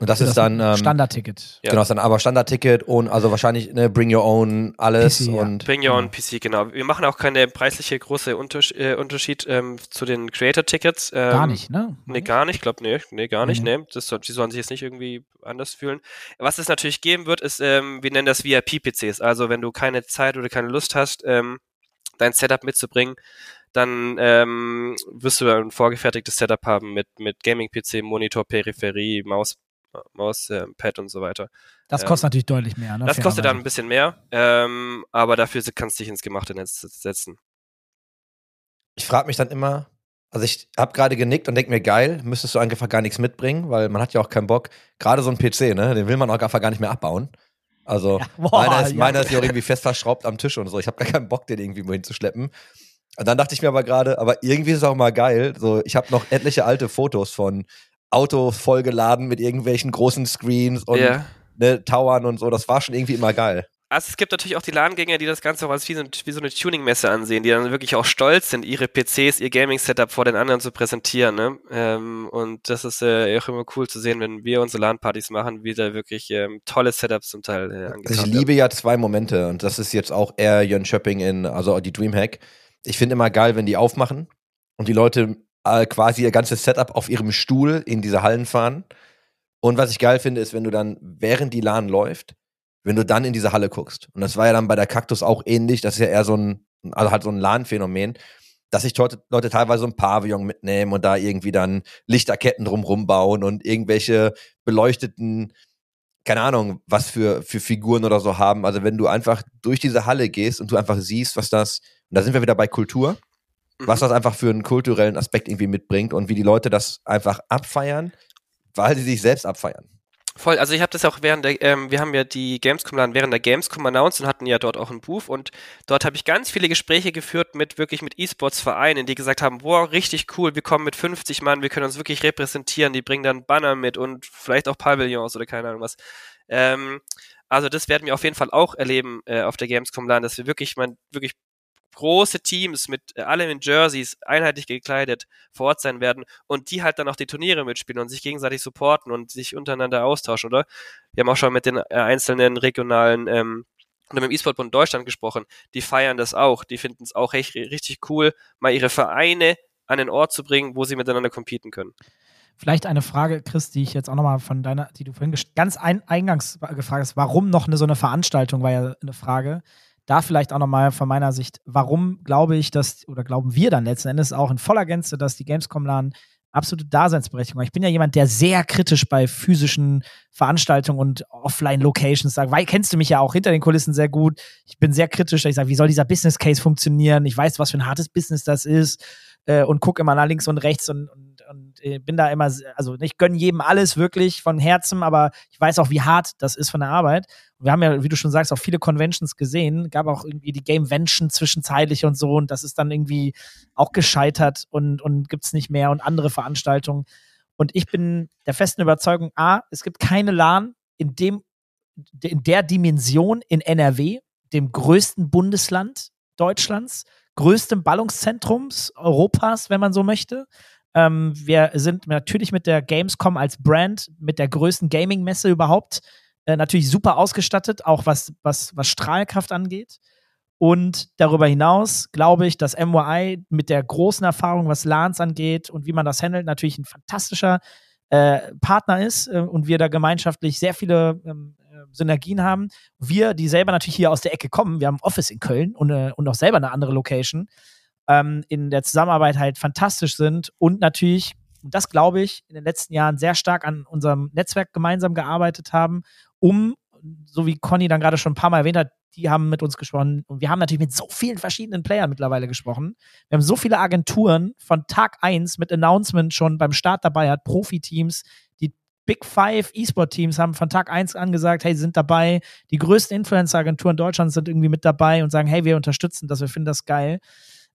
Und das ist dann, ähm, Standardticket. Ja. genau, ist dann aber Standardticket und also wahrscheinlich ne, Bring Your Own, alles PC, ja. und Bring Your Own PC, genau. Wir machen auch keine preisliche große Unters äh, Unterschied ähm, zu den Creator-Tickets. Ähm, Gar nicht, ne? Nee, gar nicht. Ich glaube, nee, nee, gar nicht. Nee. Nee. Das, soll- die sollen sich jetzt nicht irgendwie anders fühlen. Was es natürlich geben wird, ist, ähm, wir nennen das VIP-PCs. Also wenn du keine Zeit oder keine Lust hast, ähm, dein Setup mitzubringen, dann ähm, wirst du ein vorgefertigtes Setup haben mit, mit Gaming-PC, Monitor, Peripherie, Maus, Maus, äh, Pad und so weiter. Das Ähm, kostet natürlich deutlich mehr. Ne? Das kostet dann ein bisschen mehr, ähm, aber dafür kannst du dich ins gemachte Netz setzen. ich frage mich dann immer, Also ich habe gerade genickt und denke mir, geil, müsstest du einfach gar nichts mitbringen, weil man hat ja auch keinen Bock. Gerade so ein PC, ne, den will man auch einfach gar nicht mehr abbauen. Also Ja, boah, meiner, ist, ja. meiner ist ja auch irgendwie fest verschraubt am Tisch und so. Ich habe gar keinen Bock, den irgendwie wohin zu schleppen. Und dann dachte ich mir aber gerade, aber irgendwie ist es auch mal geil. So, ich habe noch etliche alte Fotos von Autos vollgeladen mit irgendwelchen großen Screens und ja. ne, Towern und so. Das war schon irgendwie immer geil. Also es gibt natürlich auch die LAN-Gänger, die das Ganze auch als wie so, wie so eine Tuning-Messe ansehen, die dann wirklich auch stolz sind, ihre PCs, ihr Gaming-Setup vor den anderen zu präsentieren. Ne? Ähm, und das ist äh, auch immer cool zu sehen, wenn wir unsere LAN-Partys machen, wie da wirklich ähm, tolle Setups zum Teil äh, angetan ich liebe ja zwei Momente und das ist jetzt auch eher Jönköping in, also die Dreamhack. Ich finde immer geil, wenn die aufmachen und die Leute äh, quasi ihr ganzes Setup auf ihrem Stuhl in diese Hallen fahren. Und was ich geil finde, ist, wenn du dann, während die LAN läuft, wenn du dann in diese Halle guckst. Und das war ja dann bei der Kaktus auch ähnlich. Das ist ja eher so ein, also halt so ein LAN-Phänomen, dass sich Leute, Leute teilweise so ein Pavillon mitnehmen und da irgendwie dann Lichterketten drumrum bauen und irgendwelche beleuchteten keine Ahnung, was für, für Figuren oder so haben. Also wenn du einfach durch diese Halle gehst und du einfach siehst, was das, und da sind wir wieder bei Kultur, was Mhm. das einfach für einen kulturellen Aspekt irgendwie mitbringt und wie die Leute das einfach abfeiern, weil sie sich selbst abfeiern. Voll, also ich habe das auch während der, ähm, wir haben ja die Gamescom dann während der Gamescom announced und hatten ja dort auch einen Booth und dort habe ich ganz viele Gespräche geführt mit wirklich mit E-Sports-Vereinen, die gesagt haben, boah, richtig cool, wir kommen mit 50 Mann, wir können uns wirklich repräsentieren, die bringen dann Banner mit und vielleicht auch Pavillons oder keine Ahnung was. Ähm, also das werden wir auf jeden Fall auch erleben äh, auf der Gamescom LAN, dass wir wirklich, man, wirklich große Teams mit äh, allem in Jerseys einheitlich gekleidet vor Ort sein werden und die halt dann auch die Turniere mitspielen und sich gegenseitig supporten und sich untereinander austauschen, oder? Wir haben auch schon mit den äh, einzelnen regionalen ähm, oder mit dem E-Sport-Bund Deutschland gesprochen, die feiern das auch, die finden es auch echt, richtig cool, mal ihre Vereine an den Ort zu bringen, wo sie miteinander competen können. Vielleicht eine Frage, Chris, die ich jetzt auch nochmal von deiner, die du vorhin ganz ein, eingangs gefragt hast, warum noch eine, so eine Veranstaltung, war ja eine Frage. Da vielleicht auch nochmal von meiner Sicht, warum glaube ich, dass, oder glauben wir dann letzten Endes auch in voller Gänze, dass die Gamescom-LAN absolute Daseinsberechtigung. Ich bin ja jemand, der sehr kritisch bei physischen Veranstaltungen und Offline-Locations sagt, weil kennst du mich ja auch hinter den Kulissen sehr gut. Ich bin sehr kritisch, ich sage, wie soll dieser Business Case funktionieren? Ich weiß, was für ein hartes Business das ist äh, und gucke immer nach links und rechts und, und, und äh, bin da immer, also ich gönne jedem alles wirklich von Herzen, aber ich weiß auch, wie hart das ist von der Arbeit. Wir haben ja, wie du schon sagst, auch viele Conventions gesehen, gab auch irgendwie die Gamevention zwischenzeitlich und so und das ist dann irgendwie auch gescheitert und, und gibt's nicht mehr und andere Veranstaltungen. Und ich bin der festen Überzeugung, A, es gibt keine LAN in dem, in der Dimension in NRW, dem größten Bundesland Deutschlands, größtem Ballungszentrums Europas, wenn man so möchte. Ähm, wir sind natürlich mit der Gamescom als Brand, mit der größten Gaming-Messe überhaupt, äh, natürlich super ausgestattet, auch was, was, was Strahlkraft angeht. Und darüber hinaus glaube ich, dass MYI mit der großen Erfahrung, was LANs angeht und wie man das handelt, natürlich ein fantastischer äh, Partner ist äh, und wir da gemeinschaftlich sehr viele ähm, äh, Synergien haben. Wir, die selber natürlich hier aus der Ecke kommen, wir haben ein Office in Köln und, äh, und auch selber eine andere Location, ähm, in der Zusammenarbeit halt fantastisch sind und natürlich, und das glaube ich, in den letzten Jahren sehr stark an unserem Netzwerk gemeinsam gearbeitet haben, um, so wie Conny dann gerade schon ein paar Mal erwähnt hat, die haben mit uns gesprochen und wir haben natürlich mit so vielen verschiedenen Playern mittlerweile gesprochen. Wir haben so viele Agenturen von Tag 1 mit Announcement schon beim Start dabei hat, Profiteams, die Big Five E-Sport-Teams haben von Tag 1 an gesagt, hey, sie sind dabei. Die größten Influencer-Agenturen Deutschlands sind irgendwie mit dabei und sagen, hey, wir unterstützen das, wir finden das geil.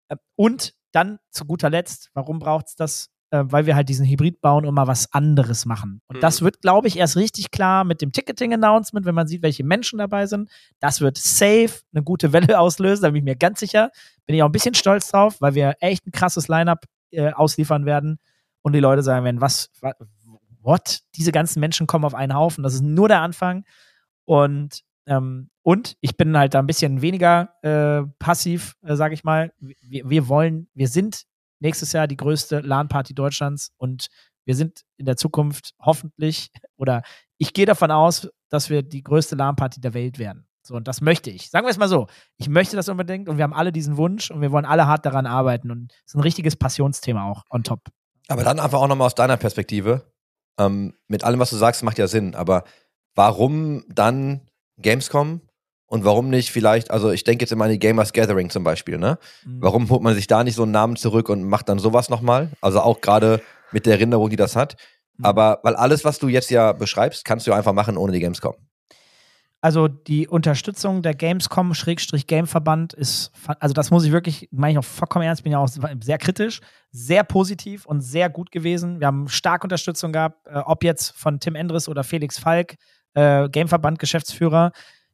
Äh, Und dann zu guter Letzt, warum braucht es das? Äh, Weil wir halt diesen Hybrid bauen und mal was anderes machen. Und Mhm. das wird, glaube ich, erst richtig klar mit dem Ticketing-Announcement, wenn man sieht, welche Menschen dabei sind. Das wird safe eine gute Welle auslösen, da bin ich mir ganz sicher. Bin ich auch ein bisschen stolz drauf, weil wir echt ein krasses Line-Up äh, ausliefern werden und die Leute sagen werden, was, wa- what? Diese ganzen Menschen kommen auf einen Haufen, das ist nur der Anfang. Und, ähm, und ich bin halt da ein bisschen weniger äh, passiv, äh, sage ich mal. Wir, wir wollen, wir sind nächstes Jahr die größte LAN-Party Deutschlands und wir sind in der Zukunft hoffentlich, oder ich gehe davon aus, dass wir die größte LAN-Party der Welt werden. So, und das möchte ich. Sagen wir es mal so. Ich möchte das unbedingt und wir haben alle diesen Wunsch und wir wollen alle hart daran arbeiten und es ist ein richtiges Passionsthema auch on top. Aber dann einfach auch nochmal aus deiner Perspektive. Ähm, mit allem, was du sagst, macht ja Sinn. Aber warum dann Gamescom Und warum nicht vielleicht, also ich denke jetzt immer an die Gamers Gathering zum Beispiel, ne? Mhm. Warum holt man sich da nicht so einen Namen zurück und macht dann sowas nochmal? Also auch gerade mit der Erinnerung, die das hat. Mhm. Aber weil alles, was du jetzt ja beschreibst, kannst du ja einfach machen ohne die Gamescom. Also die Unterstützung der Gamescom Schrägstrich Gameverband ist, also das muss ich wirklich, meine ich auch vollkommen ernst, bin ja auch sehr kritisch, sehr positiv und sehr gut gewesen. Wir haben stark Unterstützung gehabt, äh, ob jetzt von Tim Endres oder Felix Falk, äh, Gameverband Geschäftsführer.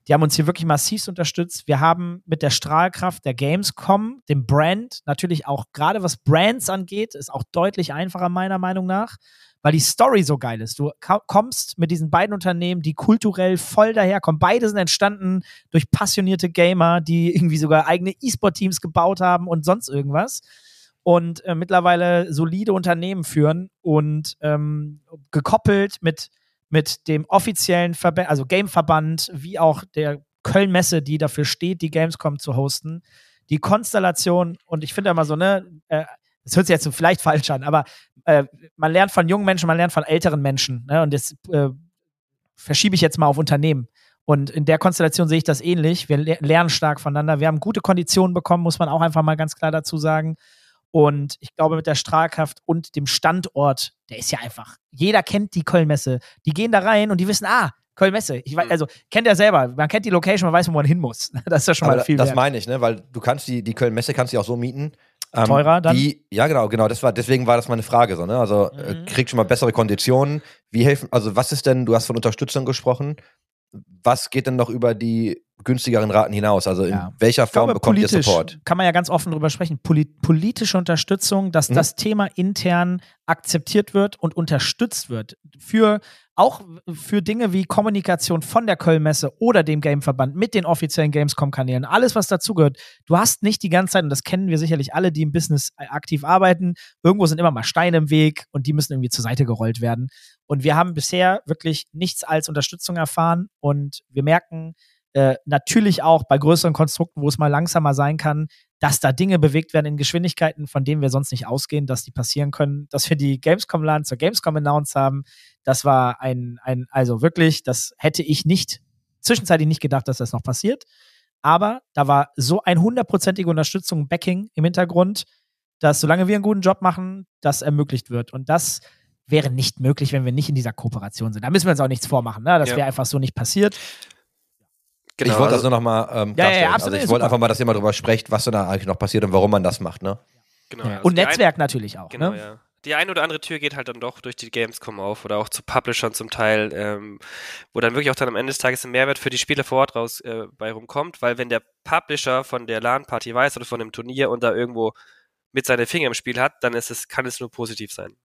Die haben uns hier wirklich massiv unterstützt. Wir haben mit der Strahlkraft der Gamescom, dem Brand, natürlich auch gerade was Brands angeht, ist auch deutlich einfacher meiner Meinung nach weil die Story so geil ist. Du kommst mit diesen beiden Unternehmen, die kulturell voll daherkommen. Beide sind entstanden durch passionierte Gamer, die irgendwie sogar eigene E-Sport-Teams gebaut haben und sonst irgendwas. Und äh, mittlerweile solide Unternehmen führen und ähm, gekoppelt mit, mit dem offiziellen Verband, also Gameverband, wie auch der Köln-Messe, die dafür steht, die Gamescom zu hosten. Die Konstellation, und ich finde immer so, ne, äh, das hört sich jetzt vielleicht falsch an, aber äh, man lernt von jungen Menschen, man lernt von älteren Menschen. Ne? Und das äh, verschiebe ich jetzt mal auf Unternehmen. Und in der Konstellation sehe ich das ähnlich. Wir le lernen stark voneinander. Wir haben gute Konditionen bekommen, muss man auch einfach mal ganz klar dazu sagen. Und ich glaube, mit der Strahlkraft und dem Standort, der ist ja einfach. Jeder kennt die Kölnmesse. Die gehen da rein und die wissen, ah, Kölnmesse. Ich weiß, Mhm. also kennt ja selber. Man kennt die Location, man weiß, wo man hin muss. Das ist ja schon Aber mal viel das wert. meine ich, ne? Weil du kannst die, die Köln-Messe kannst du auch so mieten. Ähm, Teurer dann? Die, ja, genau, genau. Das war, deswegen war das meine Frage so, ne? Also äh, Mhm. kriegst schon mal bessere Konditionen. Wie helfen, also was ist denn, du hast von Unterstützung gesprochen. Was geht denn noch über die günstigeren Raten hinaus? Also in Ja. welcher Form glaube, bekommt ihr Support? kann man ja ganz offen drüber sprechen. Poli politische Unterstützung, dass Mhm. das Thema intern akzeptiert wird und unterstützt wird. Für auch für Dinge wie Kommunikation von der Kölnmesse oder dem Gameverband mit den offiziellen Gamescom-Kanälen, alles, was dazugehört. Du hast nicht die ganze Zeit, und das kennen wir sicherlich alle, die im Business aktiv arbeiten, irgendwo sind immer mal Steine im Weg und die müssen irgendwie zur Seite gerollt werden. Und wir haben bisher wirklich nichts als Unterstützung erfahren und wir merken, äh, natürlich auch bei größeren Konstrukten, wo es mal langsamer sein kann, dass da Dinge bewegt werden in Geschwindigkeiten, von denen wir sonst nicht ausgehen, dass die passieren können. Dass wir die Gamescom-LAN zur Gamescom announced haben, das war ein, ein, also wirklich, das hätte ich nicht, zwischenzeitlich nicht gedacht, dass das noch passiert. Aber da war so ein hundertprozentige Unterstützung, Backing im Hintergrund, dass solange wir einen guten Job machen, das ermöglicht wird. Und das wäre nicht möglich, wenn wir nicht in dieser Kooperation sind. Da müssen wir uns auch nichts vormachen. Ne? Das Ja. wäre einfach so nicht passiert. Genau. ich wollte das also, nur noch mal ähm, Ja, ja, absolut, also ich wollte einfach mal, dass ihr mal drüber sprecht, was da eigentlich noch passiert und warum man das macht, ne? genau. Also Und die ein- Netzwerk natürlich auch. Genau, ne? ja. Die eine oder andere Tür geht halt dann doch durch die Gamescom auf oder auch zu Publishern zum Teil, ähm, wo dann wirklich auch dann am Ende des Tages ein Mehrwert für die Spieler vor Ort raus äh, bei rumkommt, weil wenn der Publisher von der LAN-Party weiß oder von dem Turnier und da irgendwo mit seine Finger im Spiel hat, dann ist es, kann es nur positiv sein.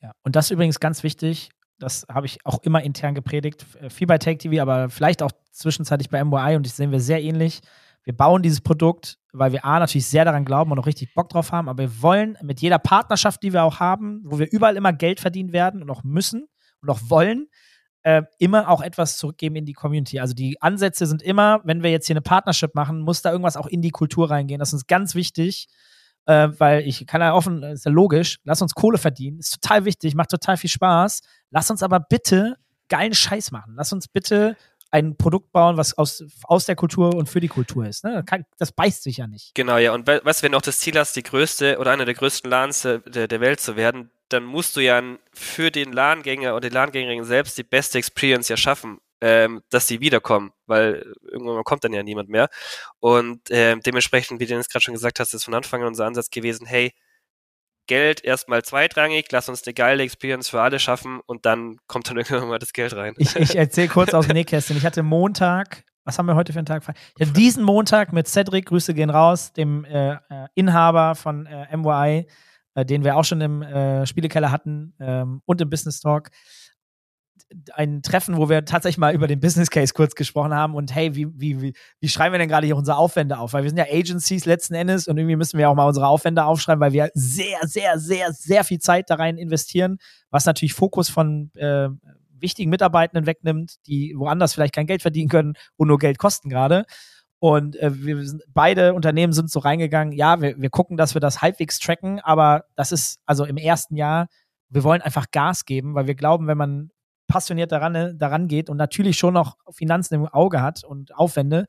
Ja. Und das ist übrigens ganz wichtig. Das habe ich auch immer intern gepredigt. Äh, Viel bei Take TV, aber vielleicht auch zwischenzeitlich bei MYI und das sehen wir sehr ähnlich. Wir bauen dieses Produkt, weil wir A natürlich sehr daran glauben und auch richtig Bock drauf haben, aber wir wollen mit jeder Partnerschaft, die wir auch haben, wo wir überall immer Geld verdienen werden und auch müssen und auch wollen, äh, immer auch etwas zurückgeben in die Community. Also die Ansätze sind immer, wenn wir jetzt hier eine Partnership machen, muss da irgendwas auch in die Kultur reingehen. Das ist uns ganz wichtig, äh, weil ich kann ja offen, ist ja logisch, lass uns Kohle verdienen, ist total wichtig, macht total viel Spaß. Lass uns aber bitte geilen Scheiß machen. Lass uns bitte ein Produkt bauen, was aus, aus der Kultur und für die Kultur ist. Ne? Das beißt sich ja nicht. Genau, ja. Und we weißt du, wenn du auch das Ziel hast, die größte oder eine der größten LANs der, der der Welt zu werden, dann musst du ja für den LAN-Gänger oder die LAN-Gängerin selbst die beste Experience ja schaffen, ähm, dass sie wiederkommen, weil irgendwann kommt dann ja niemand mehr. Und ähm, dementsprechend, wie du es gerade schon gesagt hast, ist von Anfang an unser Ansatz gewesen, hey, Geld erstmal zweitrangig, lass uns eine geile Experience für alle schaffen und dann kommt dann irgendwann mal das Geld rein. Ich, ich erzähle kurz aus dem Nähkästchen. Ich hatte Montag, was haben wir heute für einen Tag? Ich diesen Montag mit Cedric, Grüße gehen raus, dem äh, äh, Inhaber von äh, MYI, äh, den wir auch schon im äh, Spielekeller hatten ähm, und im Business Talk. Ein Treffen, wo wir tatsächlich mal über den Business Case kurz gesprochen haben und hey, wie, wie, wie, wie schreiben wir denn gerade hier unsere Aufwände auf? Weil wir sind ja Agencies letzten Endes und irgendwie müssen wir auch mal unsere Aufwände aufschreiben, weil wir sehr, sehr, sehr, sehr viel Zeit da rein investieren, was natürlich Fokus von äh, wichtigen Mitarbeitenden wegnimmt, die woanders vielleicht kein Geld verdienen können und nur Geld kosten gerade. Und äh, wir sind, beide Unternehmen sind so reingegangen, ja, wir, wir gucken, dass wir das halbwegs tracken, aber das ist also im ersten Jahr, wir wollen einfach Gas geben, weil wir glauben, wenn man passioniert daran, daran geht und natürlich schon noch Finanzen im Auge hat und Aufwände,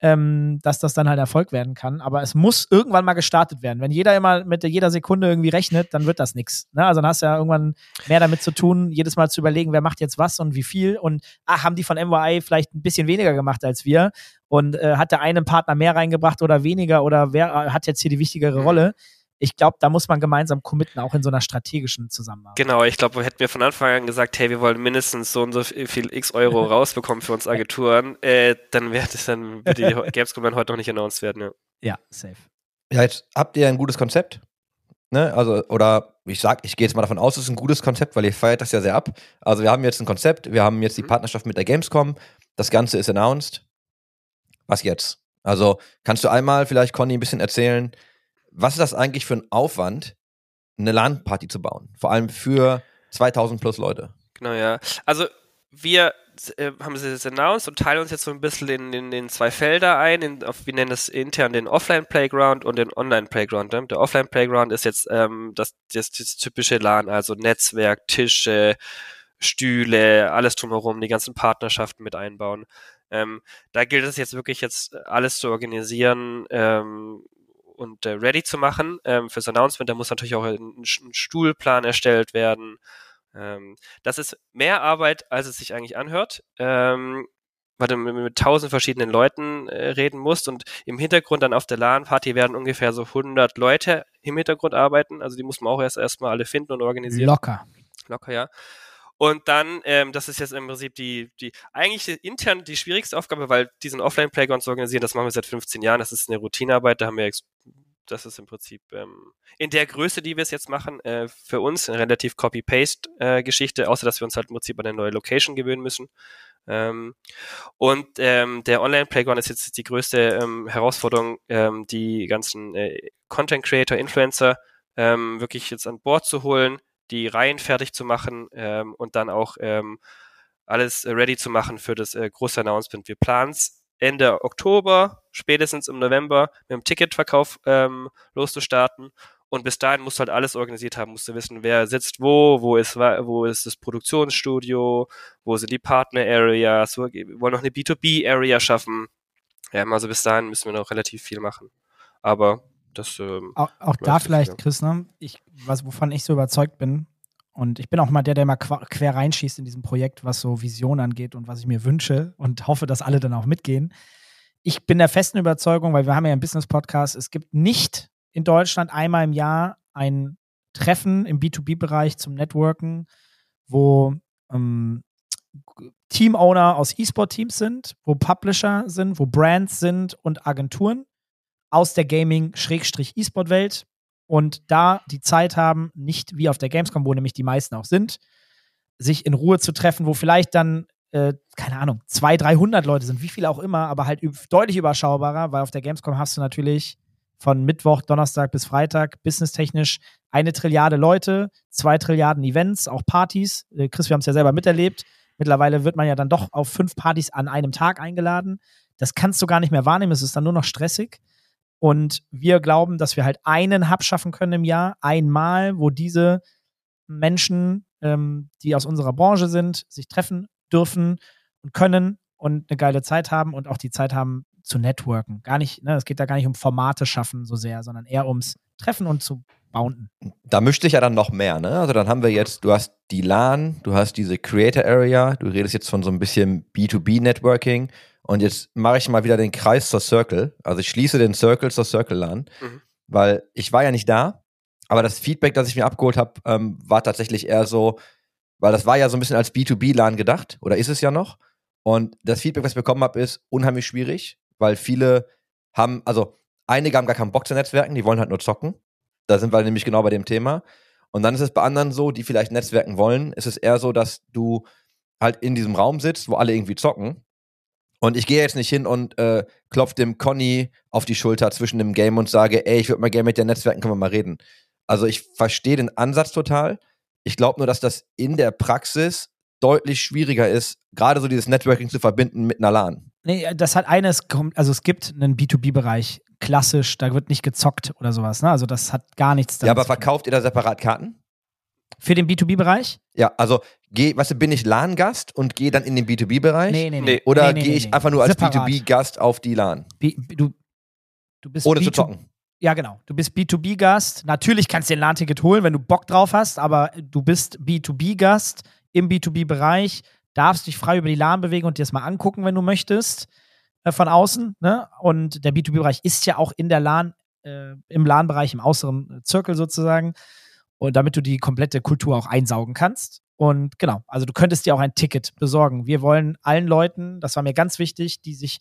ähm, dass das dann halt Erfolg werden kann. Aber es muss irgendwann mal gestartet werden. Wenn jeder immer mit jeder Sekunde irgendwie rechnet, dann wird das nichts. Ne? Also dann hast du ja irgendwann mehr damit zu tun, jedes Mal zu überlegen, wer macht jetzt was und wie viel. Und ach, haben die von MYI vielleicht ein bisschen weniger gemacht als wir? Und äh, hat der eine Partner mehr reingebracht oder weniger oder wer äh, hat jetzt hier die wichtigere Rolle? Ich glaube, da muss man gemeinsam committen, auch in so einer strategischen Zusammenarbeit. Genau, ich glaube, hätten wir von Anfang an gesagt, hey, wir wollen mindestens so und so viel x Euro rausbekommen für uns Agenturen, äh, dann wäre das dann, die Gamescom dann heute noch nicht announced werden, ja. Ja, safe. Ja, jetzt habt ihr ein gutes Konzept. Ne? Also, oder ich sag, ich gehe jetzt mal davon aus, es ist ein gutes Konzept, weil ihr feiert das ja sehr ab. Also, wir haben jetzt ein Konzept, wir haben jetzt die Mhm. Partnerschaft mit der Gamescom, das Ganze ist announced. Was jetzt? Also, kannst du einmal vielleicht, Conny, ein bisschen erzählen, was ist das eigentlich für ein Aufwand, eine LAN-Party zu bauen? Vor allem für 2000 plus Leute. Genau, ja. Also wir äh, haben es jetzt announced und teilen uns jetzt so ein bisschen in, in, in zwei Felder ein. In, auf, wir nennen das intern den Offline-Playground und den Online-Playground. Ne? Der Offline-Playground ist jetzt ähm, das, das, das typische LAN, also Netzwerk, Tische, Stühle, alles drumherum, die ganzen Partnerschaften mit einbauen. Ähm, da gilt es jetzt wirklich jetzt alles zu organisieren ähm, und äh, ready zu machen ähm, fürs Announcement. Da muss natürlich auch ein, ein Stuhlplan erstellt werden. Ähm, das ist mehr Arbeit, als es sich eigentlich anhört. Ähm, weil du mit, mit tausend verschiedenen Leuten äh, reden musst und im Hintergrund dann auf der LAN-Party werden ungefähr so 100 Leute im Hintergrund arbeiten. Also die muss man auch erst erstmal alle finden und organisieren. Locker. Locker, ja. Und dann, ähm, das ist jetzt im Prinzip die, die eigentlich intern die schwierigste Aufgabe, weil diesen Offline-Playground zu organisieren, das machen wir seit 15 Jahren, das ist eine Routinearbeit, da haben wir, das ist im Prinzip ähm, in der Größe, die wir es jetzt machen, äh, für uns eine relativ Copy-Paste-Geschichte, außer dass wir uns halt im Prinzip an eine neue Location gewöhnen müssen. Ähm, und ähm, der Online-Playground ist jetzt die größte ähm, Herausforderung, ähm, die ganzen äh, Content-Creator, Influencer ähm, wirklich jetzt an Bord zu holen, die Reihen fertig zu machen ähm, und dann auch ähm, alles ready zu machen für das äh, große Announcement. Wir planen es Ende Oktober, spätestens im November mit dem Ticketverkauf ähm, loszustarten. Und bis dahin musst du halt alles organisiert haben, musst du wissen, wer sitzt wo, wo ist, wo ist das Produktionsstudio, wo sind die Partner-Areas, wir wollen noch eine B2B-Area schaffen. Ähm, also bis dahin müssen wir noch relativ viel machen. Aber das, ähm, Auch, auch da vielleicht, ja. Chris, ne? ich, was, wovon ich so überzeugt bin, und ich bin auch mal der, der mal quer reinschießt in diesem Projekt, was so Vision angeht und was ich mir wünsche und hoffe, dass alle dann auch mitgehen. Ich bin der festen Überzeugung, weil wir haben ja einen Business-Podcast, es gibt nicht in Deutschland einmal im Jahr ein Treffen im B2B-Bereich zum Networken, wo ähm, Team-Owner aus E-Sport-Teams sind, wo Publisher sind, wo Brands sind und Agenturen aus der Gaming-E-Sport-Welt und da die Zeit haben, nicht wie auf der Gamescom, wo nämlich die meisten auch sind, sich in Ruhe zu treffen, wo vielleicht dann, äh, keine Ahnung, 200, 300 Leute sind, wie viele auch immer, aber halt deutlich überschaubarer, weil auf der Gamescom hast du natürlich von Mittwoch, Donnerstag bis Freitag businesstechnisch eine Trilliarde Leute, zwei Trilliarden Events, auch Partys. Äh, Chris, wir haben es ja selber miterlebt. Mittlerweile wird man ja dann doch auf fünf Partys an einem Tag eingeladen. Das kannst du gar nicht mehr wahrnehmen, es ist dann nur noch stressig. Und wir glauben, dass wir halt einen Hub schaffen können im Jahr, einmal, wo diese Menschen, ähm, die aus unserer Branche sind, sich treffen dürfen und können und eine geile Zeit haben und auch die Zeit haben zu networken. Gar nicht, ne, es geht da gar nicht um Formate schaffen so sehr, sondern eher ums Treffen und zu bounden. Da mischt sich ja dann noch mehr, ne? Also dann haben wir jetzt, du hast die LAN, du hast diese Creator Area, du redest jetzt von so ein bisschen B2B-Networking und jetzt mache ich mal wieder den Kreis zur Circle. Also ich schließe den Circle zur Circle LAN, Mhm. weil ich war ja nicht da, aber das Feedback, das ich mir abgeholt habe, ähm, war tatsächlich eher so, weil das war ja so ein bisschen als B2B-LAN gedacht oder ist es ja noch. Und das Feedback, was ich bekommen habe, ist unheimlich schwierig, weil viele haben, also einige haben gar keinen Bock zu Netzwerken, die wollen halt nur zocken. Da sind wir nämlich genau bei dem Thema. Und dann ist es bei anderen so, die vielleicht Netzwerken wollen, ist es eher so, dass du halt in diesem Raum sitzt, wo alle irgendwie zocken. Und ich gehe jetzt nicht hin und äh, klopf dem Conny auf die Schulter zwischen dem Game und sage, ey, ich würde mal gerne mit dir netzwerken, können wir mal reden. Also ich verstehe den Ansatz total. Ich glaube nur, dass das in der Praxis deutlich schwieriger ist, gerade so dieses Networking zu verbinden mit einer LAN. Nee, das hat eines, kommt- also es gibt einen B2B-Bereich, klassisch, da wird nicht gezockt oder sowas, ne? Also das hat gar nichts Ja, aber verkauft ihr da separat Karten? Für den B2B-Bereich? Ja, also geh, weißt du, bin ich LAN-Gast und gehe dann in den B2B-Bereich? Nee, nee, nee. Nee. Oder Nee, nee, gehe nee, ich nee. einfach nur als Separat. B2B-Gast auf die LAN? B, B, du, du bist Ohne zu B2 zocken. Ja, genau. Du bist B2B-Gast. Natürlich kannst du dir ein LAN-Ticket holen, wenn du Bock drauf hast, aber du bist B2B-Gast im B2B-Bereich, darfst dich frei über die LAN bewegen und dir das mal angucken, wenn du möchtest, äh, von außen. Ne? Und der B2B-Bereich ist ja auch in der LAN, äh, im LAN-Bereich, im äußeren Zirkel sozusagen. Und damit du die komplette Kultur auch einsaugen kannst. Und genau, also du könntest dir auch ein Ticket besorgen. Wir wollen allen Leuten, das war mir ganz wichtig, die sich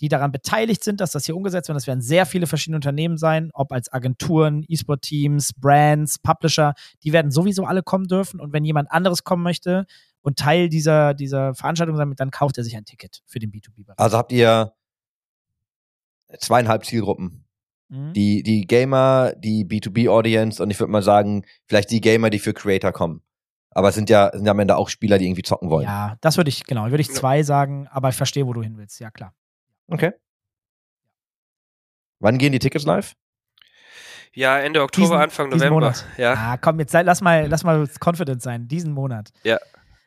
die daran beteiligt sind, dass das hier umgesetzt wird. Das werden sehr viele verschiedene Unternehmen sein, ob als Agenturen, E-Sport-Teams, Brands, Publisher, die werden sowieso alle kommen dürfen. Und wenn jemand anderes kommen möchte und Teil dieser, dieser Veranstaltung sein, dann kauft er sich ein Ticket für den B2B-Bereich. Also habt ihr zweieinhalb Zielgruppen. Mhm. Die, die Gamer, die B2B-Audience und ich würde mal sagen, vielleicht die Gamer, die für Creator kommen. Aber es sind ja, sind ja am Ende auch Spieler, die irgendwie zocken wollen. ja, das würde ich, genau, würde ich zwei sagen, aber ich verstehe, wo du hin willst. Ja, klar. Okay. Wann gehen die Tickets live? Ja, Ende Oktober, Diesen- Anfang November. Monat. Ja. Ah, komm, jetzt sei- lass mal, lass mal confident sein, diesen Monat. Ja.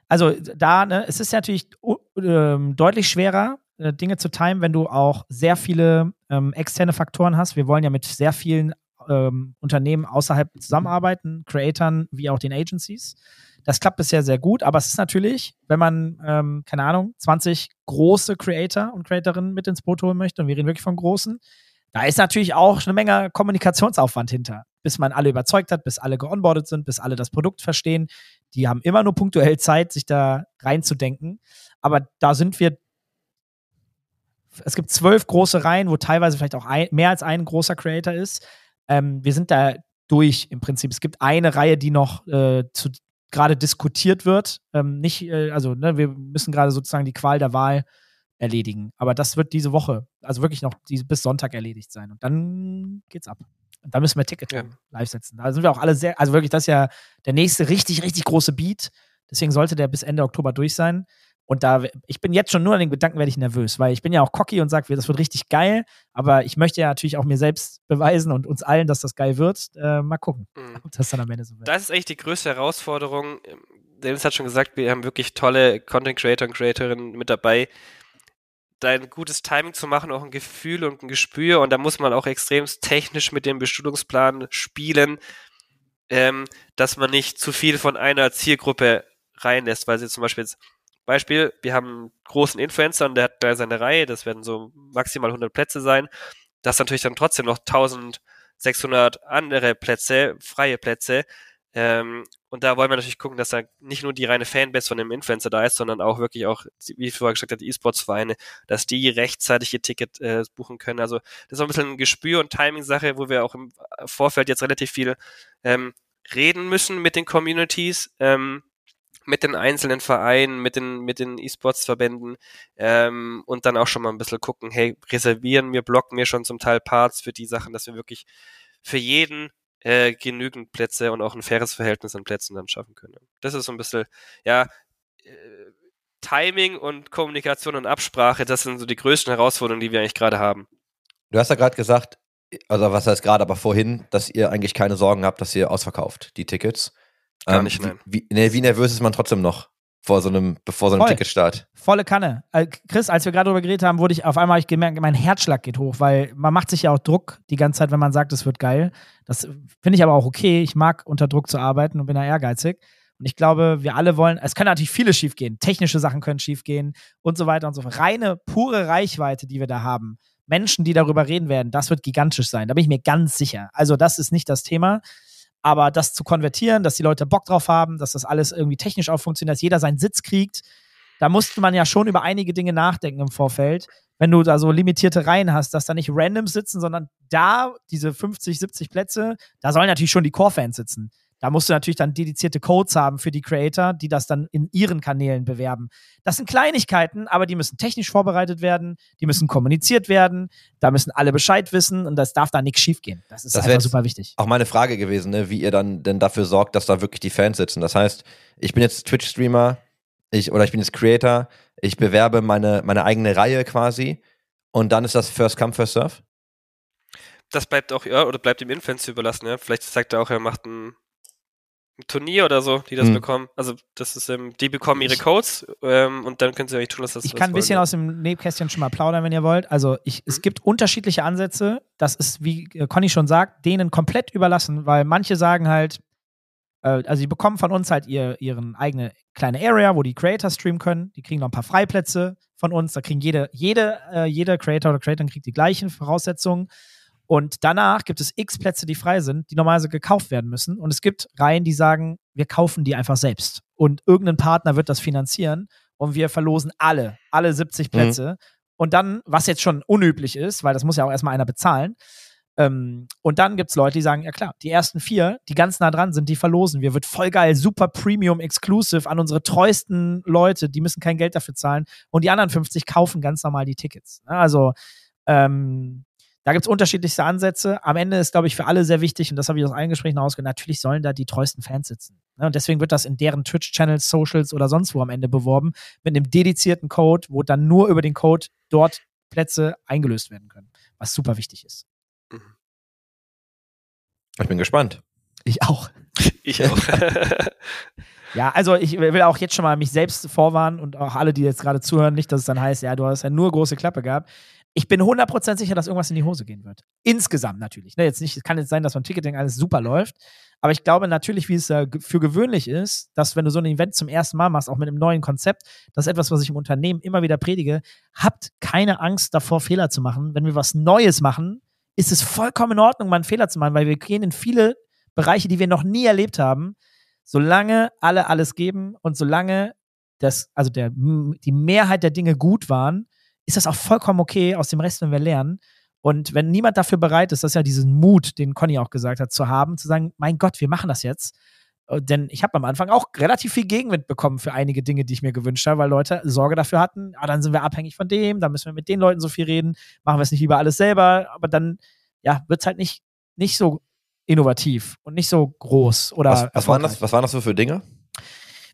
Also da, ne, es ist natürlich uh, ähm, deutlich schwerer, äh, Dinge zu timen, wenn du auch sehr viele ähm, externe Faktoren hast. Wir wollen ja mit sehr vielen ähm, Unternehmen außerhalb zusammenarbeiten, Creatoren wie auch den Agencies. Das klappt bisher sehr gut, aber es ist natürlich, wenn man, ähm, keine Ahnung, 20 große Creator und Creatorinnen mit ins Boot holen möchte, und wir reden wirklich von großen, da ist natürlich auch eine Menge Kommunikationsaufwand hinter, bis man alle überzeugt hat, bis alle geonboardet sind, bis alle das Produkt verstehen. Die haben immer nur punktuell Zeit, sich da reinzudenken. Aber da sind wir. Es gibt zwölf große Reihen, wo teilweise vielleicht auch ein, mehr als ein großer Creator ist. Ähm, wir sind da durch im Prinzip. Es gibt eine Reihe, die noch äh, gerade diskutiert wird. Ähm, nicht, äh, also ne, wir müssen gerade sozusagen die Qual der Wahl erledigen. Aber das wird diese Woche, also wirklich noch diese, bis Sonntag erledigt sein. Und dann geht's ab. Und dann müssen wir Ticket Ja. live setzen. Da sind wir auch alle sehr, also wirklich, das ist ja der nächste richtig, richtig große Beat. Deswegen sollte der bis Ende Oktober durch sein. Und da, ich bin jetzt schon nur an den Gedanken, werde ich nervös, weil ich bin ja auch cocky und sage, das wird richtig geil. Aber ich möchte ja natürlich auch mir selbst beweisen und uns allen, dass das geil wird. Äh, mal gucken, Mhm. ob das dann am Ende so wird. Das ist eigentlich die größte Herausforderung. Dennis hat schon gesagt, wir haben wirklich tolle Content Creator und Creatorinnen mit dabei, da ein gutes Timing zu machen, auch ein Gefühl und ein Gespür. Und da muss man auch extrem technisch mit dem Bestuhlungsplan spielen, ähm, dass man nicht zu viel von einer Zielgruppe reinlässt, weil sie zum Beispiel jetzt Beispiel, wir haben einen großen Influencer und der hat da seine Reihe, das werden so maximal 100 Plätze sein. Das natürlich dann trotzdem noch 1600 andere Plätze, freie Plätze. Ähm, und da wollen wir natürlich gucken, dass da nicht nur die reine Fanbase von dem Influencer da ist, sondern auch wirklich auch, wie ich vorher gesagt habe, die E-Sports-Vereine, dass die rechtzeitig ihr Ticket äh, buchen können. Also das ist ein bisschen ein Gespür- und Timing-Sache, wo wir auch im Vorfeld jetzt relativ viel ähm, reden müssen mit den Communities, ähm, mit den einzelnen Vereinen, mit den, mit den E-Sports-Verbänden ähm, und dann auch schon mal ein bisschen gucken, hey, reservieren wir, blocken wir schon zum Teil Parts für die Sachen, dass wir wirklich für jeden äh, genügend Plätze und auch ein faires Verhältnis an Plätzen dann schaffen können. Das ist so ein bisschen, ja, äh, Timing und Kommunikation und Absprache, das sind so die größten Herausforderungen, die wir eigentlich gerade haben. Du hast ja gerade gesagt, also was heißt gerade, aber vorhin, dass ihr eigentlich keine Sorgen habt, dass ihr ausverkauft, die Tickets. Gar Ähm, nicht, nein. Wie, nee, wie nervös ist man trotzdem noch vor so einem, bevor so einem Voll. Ticketstart? Volle Kanne. Äh, Chris, als wir gerade darüber geredet haben, wurde ich auf einmal ich gemerkt, mein Herzschlag geht hoch, weil man macht sich ja auch Druck die ganze Zeit, wenn man sagt, es wird geil. Das finde ich aber auch okay. Ich mag unter Druck zu arbeiten und bin da ehrgeizig. Und ich glaube, wir alle wollen, es können natürlich viele schiefgehen. Technische Sachen können schiefgehen und so weiter und so fort. Reine, pure Reichweite, die wir da haben. Menschen, die darüber reden werden, das wird gigantisch sein. Da bin ich mir ganz sicher. Also, das ist nicht das Thema. Aber das zu konvertieren, dass die Leute Bock drauf haben, dass das alles irgendwie technisch auch funktioniert, dass jeder seinen Sitz kriegt, da musste man ja schon über einige Dinge nachdenken im Vorfeld. Wenn du da so limitierte Reihen hast, dass da nicht random sitzen, sondern da, diese 50, 70 Plätze, da sollen natürlich schon die Core-Fans sitzen. Da musst du natürlich dann dedizierte Codes haben für die Creator, die das dann in ihren Kanälen bewerben. Das sind Kleinigkeiten, aber die müssen technisch vorbereitet werden, die müssen kommuniziert werden, da müssen alle Bescheid wissen und das darf da nichts schiefgehen. Das ist Das einfach super wichtig. Auch meine Frage gewesen, ne, wie ihr dann denn dafür sorgt, dass da wirklich die Fans sitzen. Das heißt, ich bin jetzt Twitch-Streamer, ich, oder ich bin jetzt Creator, ich bewerbe meine, meine eigene Reihe quasi und dann ist das First Come, First Serve? Das bleibt auch, ja, oder bleibt dem Influencer überlassen, ja. Vielleicht sagt er auch, er macht ein Turnier oder so, die das Hm. bekommen. Also das ist, ähm, die bekommen ihre Codes ähm, und dann können sie eigentlich tun, dass das Ich kann ein bisschen wollen. aus dem Nebenkästchen schon mal plaudern, wenn ihr wollt. Also ich, es Mhm. gibt unterschiedliche Ansätze. Das ist, wie äh, Conny schon sagt, denen komplett überlassen, weil manche sagen halt, äh, also die bekommen von uns halt ihr, ihren eigene kleine Area, wo die Creator streamen können. Die kriegen noch ein paar Freiplätze von uns. Da kriegen jede, jede, äh, jeder Creator oder Creatorin kriegt die gleichen Voraussetzungen. Und danach gibt es x Plätze, die frei sind, die normalerweise gekauft werden müssen. Und es gibt Reihen, die sagen, wir kaufen die einfach selbst. Und irgendein Partner wird das finanzieren und wir verlosen alle, alle 70 Plätze. Und dann, was jetzt schon unüblich ist, weil das muss ja auch erstmal einer bezahlen. Ähm, und dann gibt es Leute, die sagen, ja klar, die ersten vier, die ganz nah dran sind, die verlosen wir. Wird voll geil, super Premium Exclusive an unsere treuesten Leute, die müssen kein Geld dafür zahlen. Und die anderen 50 kaufen ganz normal die Tickets. Also, ähm, da gibt es unterschiedlichste Ansätze. Am Ende ist, glaube ich, für alle sehr wichtig, und das habe ich aus allen Gesprächen herausgehört, natürlich sollen da die treuesten Fans sitzen. Ne? Und deswegen wird das in deren Twitch-Channels, Socials oder sonst wo am Ende beworben, mit einem dedizierten Code, wo dann nur über den Code dort Plätze eingelöst werden können. Was super wichtig ist. Ich bin gespannt. Ich auch. Ich auch. Ja, also ich will auch jetzt schon mal mich selbst vorwarnen und auch alle, die jetzt gerade zuhören, nicht, dass es dann heißt, ja, du hast ja nur große Klappe gehabt. Ich bin 100% sicher, dass irgendwas in die Hose gehen wird. Insgesamt natürlich. Ne, jetzt nicht, es kann jetzt sein, dass beim Ticketing alles super läuft. Aber ich glaube natürlich, wie es ge- für gewöhnlich ist, dass wenn du so ein Event zum ersten Mal machst, auch mit einem neuen Konzept, das ist etwas, was ich im Unternehmen immer wieder predige, habt keine Angst davor, Fehler zu machen. Wenn wir was Neues machen, ist es vollkommen in Ordnung, mal einen Fehler zu machen, weil wir gehen in viele Bereiche, die wir noch nie erlebt haben. Solange alle alles geben und solange das, also der, die Mehrheit der Dinge gut waren, ist das auch vollkommen okay, aus dem Rest, wenn wir lernen. Und wenn niemand dafür bereit ist, das ist ja diesen Mut, den Conny auch gesagt hat, zu haben, zu sagen, mein Gott, wir machen das jetzt. Äh, Denn ich habe am Anfang auch relativ viel Gegenwind bekommen für einige Dinge, die ich mir gewünscht habe, weil Leute Sorge dafür hatten, ah, dann sind wir abhängig von dem, dann müssen wir mit den Leuten so viel reden, machen wir es nicht lieber alles selber, aber dann, ja, wird es halt nicht, nicht so innovativ und nicht so groß oder Was, was, waren das, was waren das so für Dinge?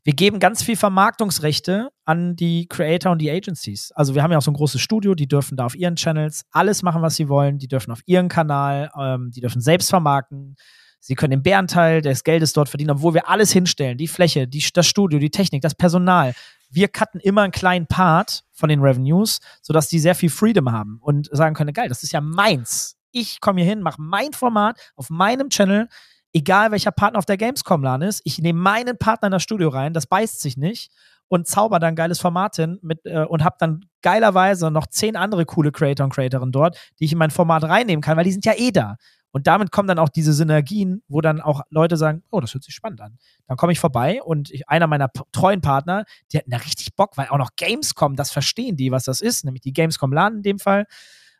Wir geben ganz viel Vermarktungsrechte an die Creator und die Agencies. Also wir haben ja auch so ein großes Studio, die dürfen da auf ihren Channels alles machen, was sie wollen. Die dürfen auf ihren Kanal, ähm, die dürfen selbst vermarkten. Sie können den Bärenteil des Geldes dort verdienen, obwohl wir alles hinstellen. Die Fläche, die, das Studio, die Technik, das Personal. Wir cutten immer einen kleinen Part von den Revenues, sodass die sehr viel Freedom haben und sagen können, geil, das ist ja meins. Ich komme hier hin, mache mein Format auf meinem Channel, egal welcher Partner auf der Gamescom-LAN ist, ich nehme meinen Partner in das Studio rein, das beißt sich nicht und zauber dann geiles Format hin mit, äh, und habe dann geilerweise noch zehn andere coole Creator und Creatorinnen dort, die ich in mein Format reinnehmen kann, weil die sind ja eh da. Und damit kommen dann auch diese Synergien, wo dann auch Leute sagen, oh, das hört sich spannend an. Dann komme ich vorbei und ich, einer meiner treuen Partner, die hatten da richtig Bock, weil auch noch Gamescom, das verstehen die, was das ist, nämlich die Gamescom LAN in dem Fall.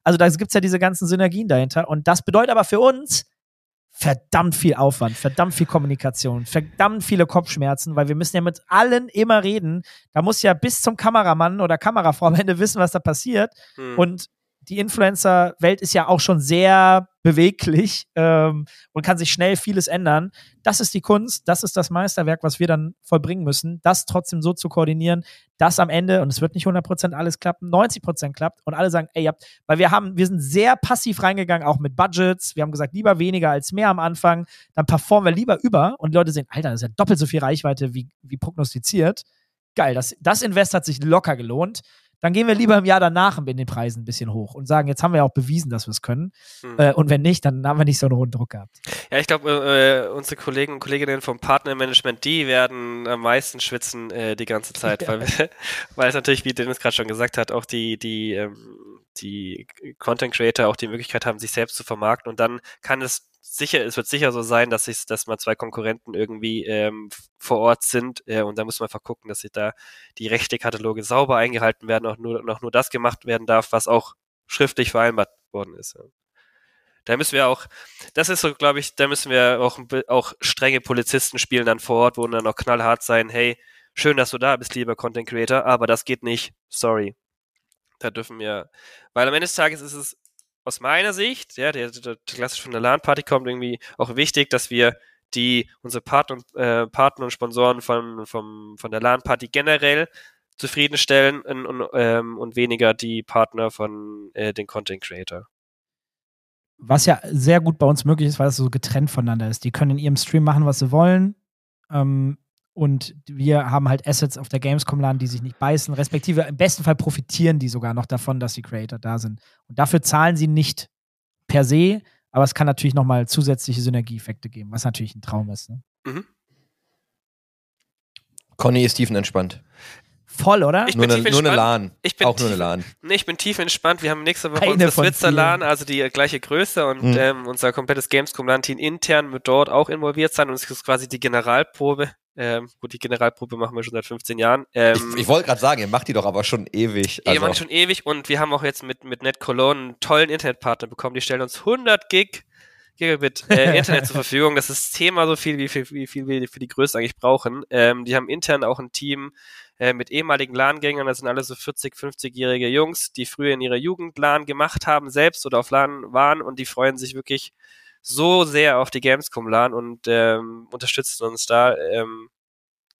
Also da gibt es ja diese ganzen Synergien dahinter. Und das bedeutet aber für uns verdammt viel Aufwand, verdammt viel Kommunikation, verdammt viele Kopfschmerzen, weil wir müssen ja mit allen immer reden. Da muss ja bis zum Kameramann oder Kamerafrau am Ende wissen, was da passiert. Hm. Und die Influencer-Welt ist ja auch schon sehr beweglich ähm, und kann sich schnell vieles ändern. Das ist die Kunst, das ist das Meisterwerk, was wir dann vollbringen müssen, das trotzdem so zu koordinieren, dass am Ende, und es wird nicht 100% alles klappen, 90% klappt und alle sagen, ey, ja, weil wir haben, wir sind sehr passiv reingegangen, auch mit Budgets. Wir haben gesagt, lieber weniger als mehr am Anfang, dann performen wir lieber über und die Leute sehen, Alter, das ist ja doppelt so viel Reichweite wie, wie prognostiziert. Geil, das, das Invest hat sich locker gelohnt dann gehen wir lieber im Jahr danach in den Preisen ein bisschen hoch und sagen, jetzt haben wir ja auch bewiesen, dass wir es können. Hm. Äh, und wenn nicht, dann haben wir nicht so einen hohen Druck gehabt. Ja, ich glaube, äh, unsere Kollegen und Kolleginnen vom Partnermanagement, die werden am meisten schwitzen äh, die ganze Zeit, Ja. weil, weil es natürlich, wie Dennis gerade schon gesagt hat, auch die, die, ähm, die Content Creator auch die Möglichkeit haben, sich selbst zu vermarkten und dann kann es sicher, es wird sicher so sein, dass sich, dass mal zwei Konkurrenten irgendwie ähm, vor Ort sind äh, und da muss man einfach gucken, dass sich da die Rechte-Kataloge sauber eingehalten werden, auch nur, noch nur das gemacht werden darf, was auch schriftlich vereinbart worden ist. Ja. Da müssen wir auch, das ist so, glaube ich, da müssen wir auch, auch strenge Polizisten spielen dann vor Ort, wo dann auch knallhart sein, hey, schön, dass du da bist, lieber Content Creator, aber das geht nicht, sorry. Da dürfen wir, weil am Ende des Tages ist es aus meiner Sicht, ja, der, der, klassisch von der LAN-Party kommt, irgendwie auch wichtig, dass wir die, unsere Partner, und- äh, Partner und Sponsoren von, vom, von der LAN-Party generell zufriedenstellen und, und, ähm, und weniger die Partner von äh, den Content Creator. Was ja sehr gut bei uns möglich ist, weil es so getrennt voneinander ist. Die können in ihrem Stream machen, was sie wollen. Ähm, und wir haben halt Assets auf der Gamescom-LAN, die sich nicht beißen, respektive im besten Fall profitieren die sogar noch davon, dass die Creator da sind. Und dafür zahlen sie nicht per se, aber es kann natürlich nochmal zusätzliche Synergieeffekte geben, was natürlich ein Traum ist. Ne? Mhm. Conny ist tiefenentspannt. Voll, oder? Ich Nur bin nur eine. LAN. Ich bin Auch nur eine LAN. Nee, ich bin tief entspannt. Wir haben nächste Woche Eine unsere Switzer LAN, also die gleiche Größe und Mhm. ähm, unser komplettes Gamescom-LAN-Team intern wird dort auch involviert sein und es ist quasi die Generalprobe. Ähm, gut, die Generalprobe machen wir schon seit 15 Jahren. Ähm, Ich, ich wollte gerade sagen, ihr macht die doch aber schon ewig. Also, Also, schon ewig und wir haben auch jetzt mit, mit Net Cologne einen tollen Internetpartner bekommen. Die stellen uns 100 Gig Gigabit äh, Internet zur Verfügung. Das ist zehnmal so viel, wie viel, wie viel wir für die Größe eigentlich brauchen. Ähm, die haben intern auch ein Team äh, mit ehemaligen LAN-Gängern. Das sind alle so 40, 50-jährige Jungs, die früher in ihrer Jugend LAN gemacht haben, selbst oder auf LAN waren und die freuen sich wirklich so sehr auf die Gamescom LAN und ähm, unterstützen uns da. Ähm,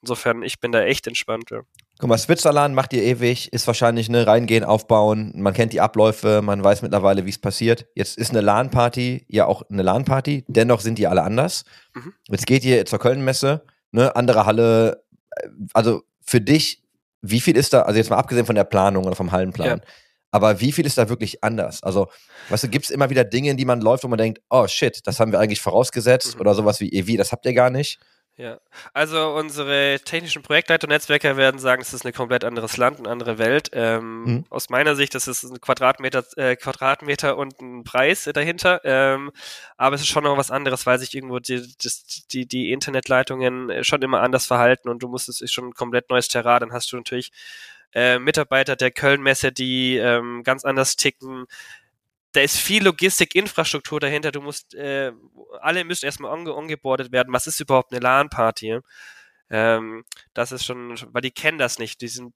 insofern, ich bin da echt entspannt. Ja. guck mal, Switzerland macht ihr ewig, ist wahrscheinlich ne reingehen, aufbauen, man kennt die Abläufe, man weiß mittlerweile, wie es passiert. Jetzt ist eine LAN-Party ja auch eine LAN-Party, dennoch sind die alle anders. Mhm. Jetzt geht ihr zur Köln-Messe, ne, andere Halle, äh, also für dich, wie viel ist da, also jetzt mal abgesehen von der Planung oder vom Hallenplan, Ja. aber wie viel ist da wirklich anders? Also, weißt du, gibt es immer wieder Dinge, in die man läuft, wo man denkt, oh shit, das haben wir eigentlich vorausgesetzt Mhm. oder sowas wie, eh, wie, das habt ihr gar nicht? Ja, also unsere technischen Projektleiter und Netzwerker werden sagen, es ist ein komplett anderes Land, eine andere Welt. Ähm, Mhm. Aus meiner Sicht, das ist ein Quadratmeter, äh, Quadratmeter und ein Preis dahinter. Ähm, aber es ist schon noch was anderes, weil sich irgendwo die, das, die, die Internetleitungen äh, schon immer anders verhalten und du musst es ist schon ein komplett neues Terrain. Dann hast du natürlich äh, Mitarbeiter der Köln-Messe, die ähm, ganz anders ticken da ist viel Logistik, Infrastruktur dahinter. Du musst, äh, alle müssen erstmal onge ongeboardet werden. Was ist überhaupt eine LAN-Party? Ähm, das ist schon, weil die kennen das nicht. Die sind,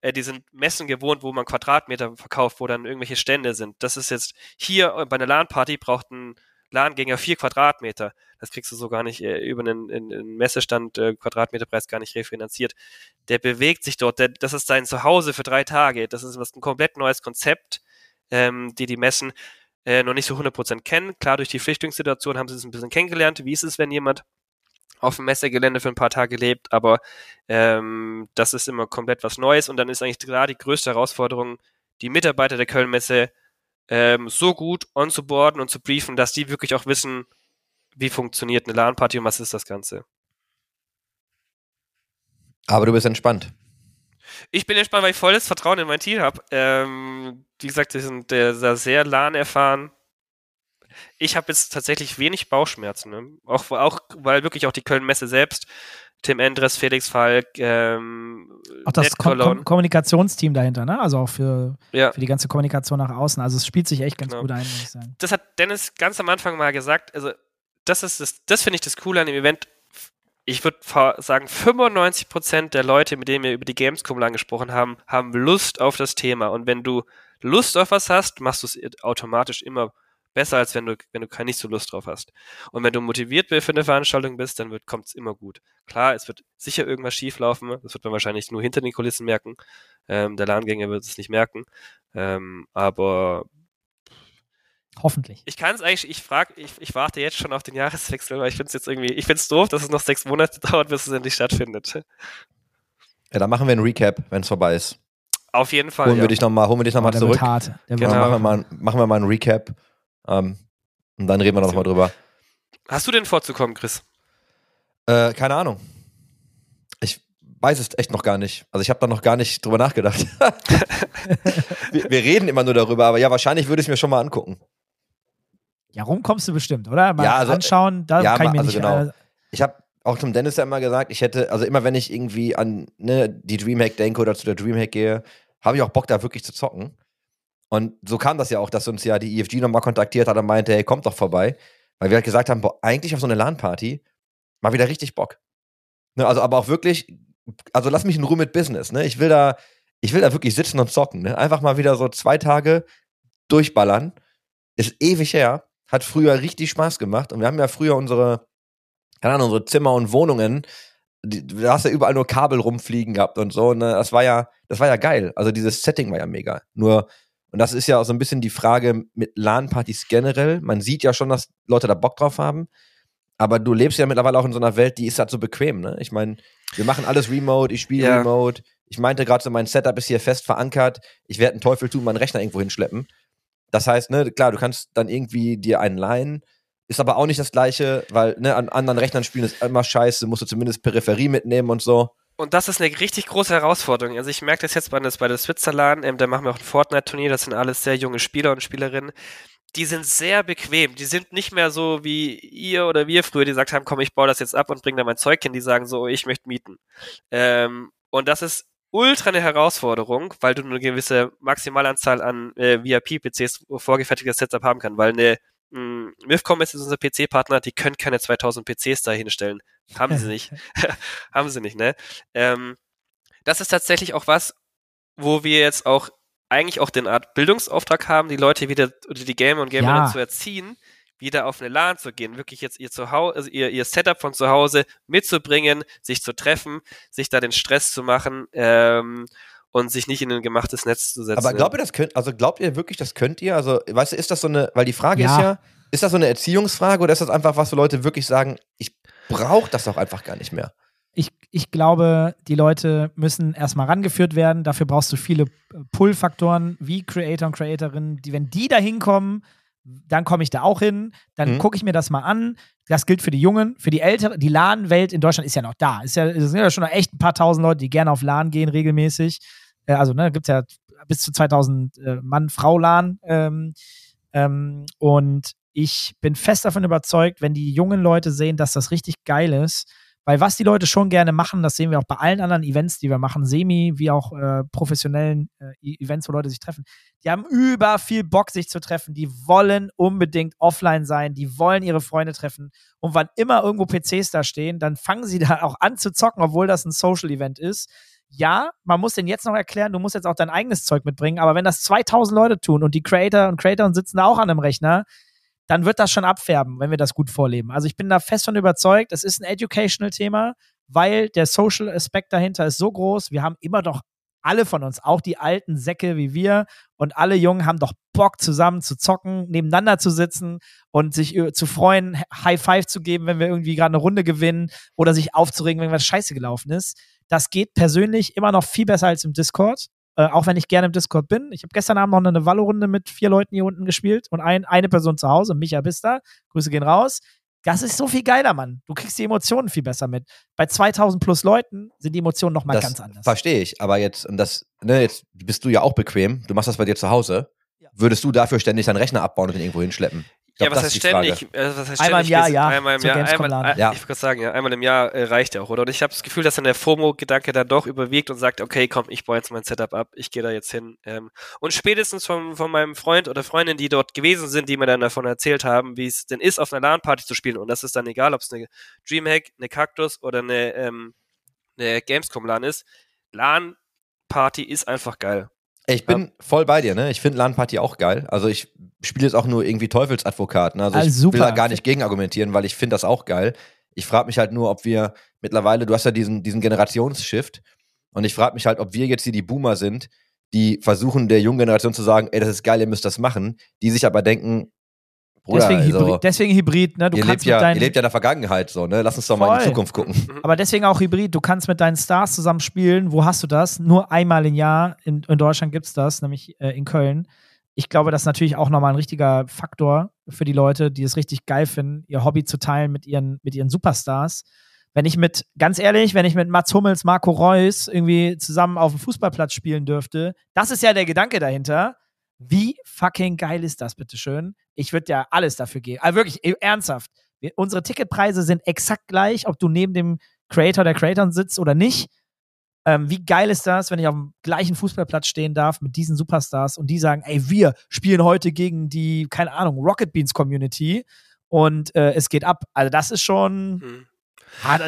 äh, die sind Messen gewohnt, wo man Quadratmeter verkauft, wo dann irgendwelche Stände sind. Das ist jetzt hier äh, bei einer LAN-Party braucht ein LAN-Gänger vier Quadratmeter. Das kriegst du so gar nicht äh, über einen, einen Messestand äh, Quadratmeterpreis gar nicht refinanziert. Der bewegt sich dort. Der, das ist sein Zuhause für drei Tage. Das ist was ein komplett neues Konzept ähm, die die Messen äh, noch nicht so 100% kennen. Klar, durch die Flüchtlingssituation haben sie es ein bisschen kennengelernt. Wie ist es, wenn jemand auf dem Messegelände für ein paar Tage lebt? Aber ähm, das ist immer komplett was Neues und dann ist eigentlich klar die größte Herausforderung, die Mitarbeiter der Köln-Messe ähm, so gut onzuboarden und zu briefen, dass die wirklich auch wissen, wie funktioniert eine LAN-Party und was ist das Ganze. Aber du bist entspannt. Ich bin entspannt, weil ich volles Vertrauen in mein Team habe. Ähm, wie gesagt, die sind da sehr LAN erfahren. Ich habe jetzt tatsächlich wenig Bauchschmerzen. Ne? Auch, auch, weil wirklich auch die Köln-Messe selbst, Tim Endres, Felix Falk, ähm, Auch das Kom Kom Kommunikationsteam dahinter, ne? Also auch für, ja. für die ganze Kommunikation nach außen. Also es spielt sich echt ganz Genau. gut ein, muss ich sagen. das hat Dennis ganz am Anfang mal gesagt. Also, das ist das, das finde ich das Coole an dem Event. Ich würde sagen, 95% der Leute, mit denen wir über die Gamescom lang gesprochen haben, haben Lust auf das Thema. Und wenn du Lust auf was hast, machst du es automatisch immer besser, als wenn du, wenn du keine nicht so Lust drauf hast. Und wenn du motiviert bist für eine Veranstaltung bist, dann wird, kommt's immer gut. Klar, es wird sicher irgendwas schieflaufen. Das wird man wahrscheinlich nur hinter den Kulissen merken. Ähm, der Lahngänger wird es nicht merken. Ähm, aber Hoffentlich. ich kann es eigentlich, ich frage, ich, ich warte jetzt schon auf den Jahreswechsel, weil ich finde es jetzt irgendwie, ich finde es doof, dass es noch sechs Monate dauert, bis es endlich stattfindet. Ja, dann machen wir einen Recap, wenn es vorbei ist. Auf jeden Fall. Holen ja. wir dich nochmal, holen wir dich nochmal Oh, der wird zurück. hart. Der Genau. Genau. Machen, wir mal, machen wir mal einen Recap. Ähm, und dann reden wir nochmal drüber. Hast du denn vorzukommen, Chris? Äh, keine Ahnung. Ich weiß es echt noch gar nicht. Also ich habe da noch gar nicht drüber nachgedacht. wir, wir reden immer nur darüber, aber ja, wahrscheinlich würde ich es mir schon mal angucken. Ja, rum kommst du bestimmt, oder? Mal Ja, also- anschauen, da ja, kann ich mir also nicht. genau. äh, Ich habe auch zum Dennis ja immer gesagt, ich hätte, also immer wenn ich irgendwie an ne, die Dreamhack denke oder zu der Dreamhack gehe, habe ich auch Bock, da wirklich zu zocken. Und so kam das ja auch, dass uns ja die EFG nochmal kontaktiert hat und meinte, hey, kommt doch vorbei. Weil wir halt gesagt haben, boah, eigentlich auf so eine LAN-Party mal wieder richtig Bock. Ne, also aber auch wirklich, also lass mich in Ruhe mit Business, ne? Ich will da, ich will da wirklich sitzen und zocken, ne? Einfach mal wieder so zwei Tage durchballern. Ist ewig her. Hat früher richtig Spaß gemacht. Und wir haben ja früher unsere, keine Ahnung, unsere Zimmer und Wohnungen, die, da hast ja überall nur Kabel rumfliegen gehabt und so. Ne? Das war ja, das war ja geil. Also dieses Setting war ja mega. Nur, und das ist ja auch so ein bisschen die Frage mit LAN-Partys generell. Man sieht ja schon, dass Leute da Bock drauf haben. Aber du lebst ja mittlerweile auch in so einer Welt, die ist halt so bequem, ne? Ich meine, wir machen alles remote, ich spiele Ja. remote. Ich meinte gerade so, mein Setup ist hier fest verankert. Ich werde einen Teufel tun, meinen Rechner irgendwo hinschleppen. Das heißt, ne, klar, du kannst dann irgendwie dir einen leihen. Ist aber auch nicht das Gleiche, weil ne, an anderen Rechnern spielen ist immer scheiße, musst du zumindest Peripherie mitnehmen und so. Und das ist eine richtig große Herausforderung. Also ich merke das jetzt bei, bei der Switzerland, ähm, da machen wir auch ein Fortnite-Turnier, das sind alles sehr junge Spieler und Spielerinnen. Die sind sehr bequem. Die sind nicht mehr so wie ihr oder wir früher, die gesagt haben, komm, ich baue das jetzt ab und bring da mein Zeug hin. Die sagen so, ich möchte mieten. Ähm, und das ist ultra eine Herausforderung, weil du nur eine gewisse Maximalanzahl an äh, VIP-PCs vorgefertigtes Setup haben kann, weil eine mh, Mifcom ist jetzt unser PC-Partner, die können keine 2000 PCs da hinstellen. Haben sie nicht. haben sie nicht, ne? Ähm, das ist tatsächlich auch was, wo wir jetzt auch eigentlich auch den Art Bildungsauftrag haben, die Leute wieder, oder die Gamer und Gamerinnen Ja. zu erziehen, wieder auf eine LAN zu gehen, wirklich jetzt ihr Zuhause, also ihr, ihr Setup von zu Hause mitzubringen, sich zu treffen, sich da den Stress zu machen, ähm, und sich nicht in ein gemachtes Netz zu setzen. Aber glaubt ihr, das könnt, also glaubt ihr wirklich, das könnt ihr? Also, weißt du, ist das so eine, weil die Frage Ja. ist ja, ist das so eine Erziehungsfrage oder ist das einfach was, wo Leute wirklich sagen, ich brauche das doch einfach gar nicht mehr? Ich, ich glaube, die Leute müssen erstmal rangeführt werden. Dafür brauchst du viele Pull-Faktoren wie Creator und Creatorinnen, die, wenn die da hinkommen, dann komme ich da auch hin, dann Mhm. gucke ich mir das mal an. Das gilt für die Jungen, für die Ältere. Die LAN-Welt in Deutschland ist ja noch da. Ist ja, es sind ja schon noch echt ein paar tausend Leute, die gerne auf LAN gehen regelmäßig. Äh, also, ne, gibt es ja bis zu 2000 äh, Mann-Frau-LAN. Ähm, ähm, und ich bin fest davon überzeugt, wenn die jungen Leute sehen, dass das richtig geil ist, weil was die Leute schon gerne machen, das sehen wir auch bei allen anderen Events, die wir machen, semi wie auch äh, professionellen äh, E- Events, wo Leute sich treffen. Die haben über viel Bock, sich zu treffen. Die wollen unbedingt offline sein. Die wollen ihre Freunde treffen. Und wann immer irgendwo PCs da stehen, dann fangen sie da auch an zu zocken, obwohl das ein Social-Event ist. Ja, man muss den jetzt noch erklären, du musst jetzt auch dein eigenes Zeug mitbringen, aber wenn das 2000 Leute tun und die Creator und Creatoren sitzen da auch an einem Rechner, dann wird das schon abfärben, wenn wir das gut vorleben. Also ich bin da fest von überzeugt, es ist ein Educational-Thema, weil der Social-Aspekt dahinter ist so groß. Wir haben immer doch alle von uns, auch die alten Säcke wie wir und alle Jungen haben doch Bock zusammen zu zocken, nebeneinander zu sitzen und sich zu freuen, High Five zu geben, wenn wir irgendwie gerade eine Runde gewinnen oder sich aufzuregen, wenn was scheiße gelaufen ist. Das geht persönlich immer noch viel besser als im Discord. Äh, auch wenn ich gerne im Discord bin. Ich habe gestern Abend noch eine Valo-Runde mit vier Leuten hier unten gespielt und ein, eine Person zu Hause, Micha Bista. Grüße gehen raus. Das ist so viel geiler, Mann. Du kriegst die Emotionen viel besser mit. Bei 2000 plus Leuten sind die Emotionen nochmal das ganz anders. Verstehe ich, aber jetzt, und das, ne, jetzt bist du ja auch bequem, du machst das bei dir zu Hause. Ja. Würdest du dafür ständig deinen Rechner abbauen und den irgendwo hinschleppen? Ich ja, glaub, was das heißt ist die Frage. ständig? Äh, was heißt Einmal im ständig? Jahr, ja, Einmal im Jahr, einmal, laden. äh, Ja. ich würde sagen, ja, einmal im Jahr äh, reicht ja auch, oder? Und ich habe das Gefühl, dass dann der FOMO-Gedanke dann doch überwiegt und sagt, okay, komm, ich baue jetzt mein Setup ab, ich gehe da jetzt hin. Ähm, und spätestens von, von meinem Freund oder Freundin, die dort gewesen sind, die mir dann davon erzählt haben, wie es denn ist, auf einer LAN-Party zu spielen. Und das ist dann egal, ob es eine Dreamhack, eine Cactus oder eine, ähm, eine Gamescom-LAN ist. LAN-Party ist einfach geil. Ich bin voll bei dir, ne? Ich finde LAN-Party auch geil. Also ich spiele jetzt auch nur irgendwie Teufelsadvokat, ne? Also Ah, ich super. will da gar nicht gegen argumentieren, weil ich finde das auch geil. Ich frage mich halt nur, ob wir mittlerweile, du hast ja diesen, diesen Generationsshift und ich frage mich halt, ob wir jetzt hier die Boomer sind, die versuchen der jungen Generation zu sagen, ey, das ist geil, ihr müsst das machen, die sich aber denken, Bruder, deswegen, also, Hybrid, deswegen Hybrid, ne? Du ihr, kannst lebt ja, mit deinen, ihr lebt ja in der Vergangenheit so, ne? Lass uns doch mal in die Voll. Zukunft gucken. Aber deswegen auch Hybrid. Du kannst mit deinen Stars zusammen spielen. Wo hast du das? Nur einmal im Jahr. In, in Deutschland gibt es das, nämlich äh, in Köln. Ich glaube, das ist natürlich auch nochmal ein richtiger Faktor für die Leute, die es richtig geil finden, ihr Hobby zu teilen mit ihren, mit ihren Superstars. Wenn ich mit, ganz ehrlich, wenn ich mit Mats Hummels, Marco Reus irgendwie zusammen auf dem Fußballplatz spielen dürfte, das ist ja der Gedanke dahinter. Wie fucking geil ist das, bitteschön? Ich würde ja alles dafür geben. Also wirklich, eh, ernsthaft. Wir, unsere Ticketpreise sind exakt gleich, ob du neben dem Creator der Creatoren sitzt oder nicht. Ähm, wie geil ist das, wenn ich auf dem gleichen Fußballplatz stehen darf mit diesen Superstars und die sagen, ey, wir spielen heute gegen die, keine Ahnung, Rocket Beans Community und äh, es geht ab. Also das ist schon, Hm.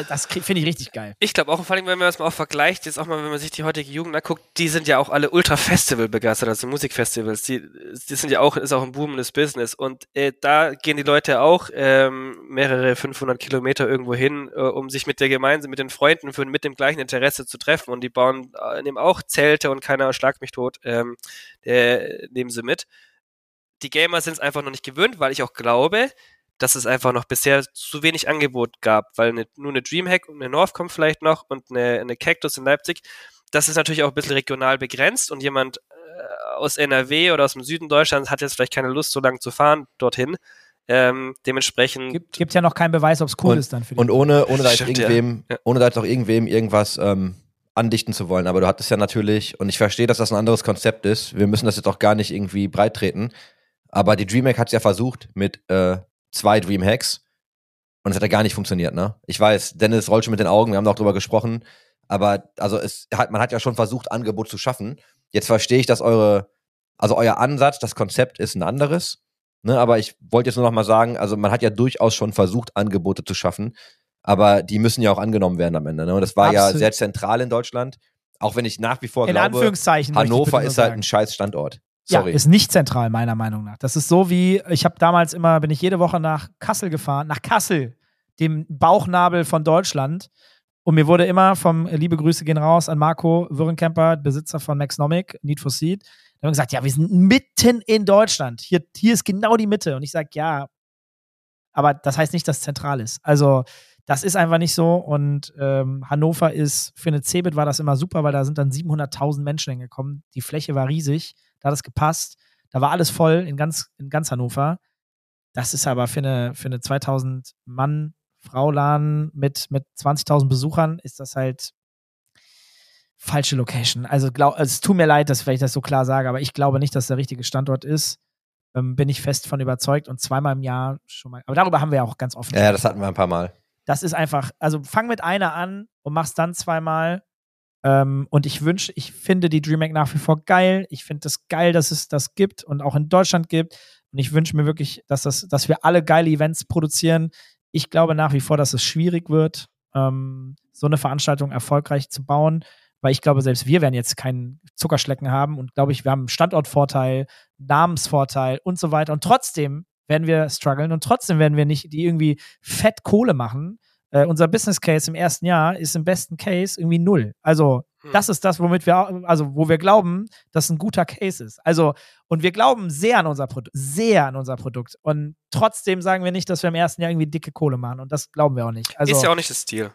Das- finde ich richtig geil. Ich glaube auch, vor allem, wenn man das mal auch vergleicht, jetzt auch mal, wenn man sich die heutige Jugend anguckt, die sind ja auch alle ultra Festival begeistert, also Musikfestivals. Die, die sind ja auch, ist auch ein boomendes Business. Und äh, da gehen die Leute auch ähm, mehrere 500 Kilometer irgendwo hin, äh, um sich mit der gemeinsam, mit den Freunden für, mit dem gleichen Interesse zu treffen. Und die bauen, äh, nehmen auch Zelte und keiner schlag mich tot, ähm, äh, nehmen sie mit. Die Gamer sind es einfach noch nicht gewöhnt, weil ich auch glaube, dass es einfach noch bisher zu wenig Angebot gab, weil eine, nur eine Dreamhack und eine Northcom vielleicht noch und eine, eine Cactus in Leipzig, das ist natürlich auch ein bisschen regional begrenzt und jemand äh, aus NRW oder aus dem Süden Deutschlands hat jetzt vielleicht keine Lust, so lange zu fahren dorthin. Ähm, dementsprechend Gibt, gibt ja noch keinen Beweis, ob es cool Und- ist dann für die. Und ohne, ohne da jetzt Stimmt, irgendwem, Ja. ohne da jetzt auch irgendwem irgendwas ähm, andichten zu wollen. Aber du hattest ja natürlich, und ich verstehe, dass das ein anderes Konzept ist. Wir müssen das jetzt auch gar nicht irgendwie breit treten. Aber die Dreamhack hat es ja versucht mit äh, zwei Dreamhacks. Und es hat ja gar nicht funktioniert, ne? Ich weiß, Dennis rollt schon mit den Augen, wir haben auch drüber gesprochen. Aber also es hat, man hat ja schon versucht, Angebot zu schaffen. Jetzt verstehe ich, dass eure, also euer Ansatz, das Konzept ist ein anderes. Ne, aber ich wollte jetzt nur noch mal sagen, also man hat ja durchaus schon versucht, Angebote zu schaffen, aber die müssen ja auch angenommen werden am Ende. Ne? Und das war ja Absolut. sehr zentral in Deutschland, auch wenn ich nach wie vor in glaube, Hannover ist halt sagen. ein scheiß Standort. Ja, Sorry. ist nicht zentral, meiner Meinung nach. Das ist so wie, ich habe damals immer, bin ich jede Woche nach Kassel gefahren, nach Kassel, dem Bauchnabel von Deutschland. Und mir wurde immer vom, äh, liebe Grüße gehen raus an Marco Würrenkemper, Besitzer von Maxnomic, Need for Seed. Der hat gesagt, ja, wir sind mitten in Deutschland. Hier, hier ist genau die Mitte. Und ich sage, ja, aber das heißt nicht, dass es zentral ist. Also, das ist einfach nicht so. Und ähm, Hannover ist, für eine Cebit war das immer super, weil da sind dann 700.000 Menschen hingekommen. Die Fläche war riesig, da hat es gepasst. Da war alles voll in ganz, in ganz Hannover. Das ist aber für eine, für eine 2000 Mann Frau-Laden mit, mit 20.000 Besuchern ist das halt falsche Location. Also glaub, es tut mir leid, dass ich das so klar sage, aber ich glaube nicht, dass der richtige Standort ist. Ähm, bin ich fest von überzeugt und zweimal im Jahr schon mal. Aber darüber haben wir ja auch ganz offen. ja, das hatten wir ein paar Mal. Das ist einfach, also fang mit einer an und mach's dann zweimal. Ähm, und ich wünsche, ich finde die DreamHack nach wie vor geil. Ich finde es geil, dass es das gibt und auch in Deutschland gibt. Und ich wünsche mir wirklich, dass, das, dass wir alle geile Events produzieren. Ich glaube nach wie vor, dass es schwierig wird, ähm, so eine Veranstaltung erfolgreich zu bauen, weil ich glaube, selbst wir werden jetzt keinen Zuckerschlecken haben und glaube ich, wir haben Standortvorteil, Namensvorteil und so weiter. Und trotzdem werden wir strugglen und trotzdem werden wir nicht die irgendwie fett Kohle machen. Äh, unser Business Case im ersten Jahr ist im besten Case irgendwie null. Also Hm. das ist das, womit wir, also wo wir glauben, dass ein guter Case ist. Also und wir glauben sehr an unser Produkt, sehr an unser Produkt. Und trotzdem sagen wir nicht, dass wir im ersten Jahr irgendwie dicke Kohle machen. Und das glauben wir auch nicht. Also, ist ja auch nicht das Stil.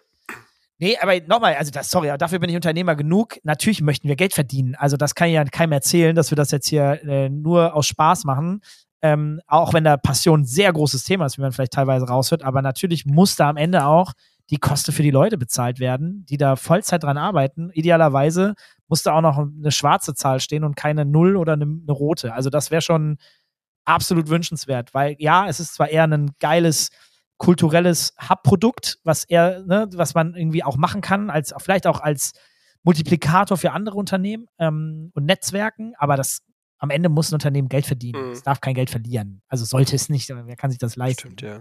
Nee, aber nochmal, also das, sorry, dafür bin ich Unternehmer genug. Natürlich möchten wir Geld verdienen. Also das kann ich ja keinem erzählen, dass wir das jetzt hier äh, nur aus Spaß machen. Ähm, auch wenn da Passion ein sehr großes Thema ist, wie man vielleicht teilweise raushört. Aber natürlich muss da am Ende auch die Kosten für die Leute bezahlt werden, die da Vollzeit dran arbeiten. Idealerweise muss da auch noch eine schwarze Zahl stehen und keine Null oder eine, eine rote. Also das wäre schon absolut wünschenswert, weil ja, es ist zwar eher ein geiles kulturelles Hub-Produkt, was er, ne, was man irgendwie auch machen kann, als vielleicht auch als Multiplikator für andere Unternehmen ähm, und Netzwerken, aber das am Ende muss ein Unternehmen Geld verdienen. Mhm. Es darf kein Geld verlieren. Also sollte es nicht, aber wer kann sich das leisten? Stimmt, ja.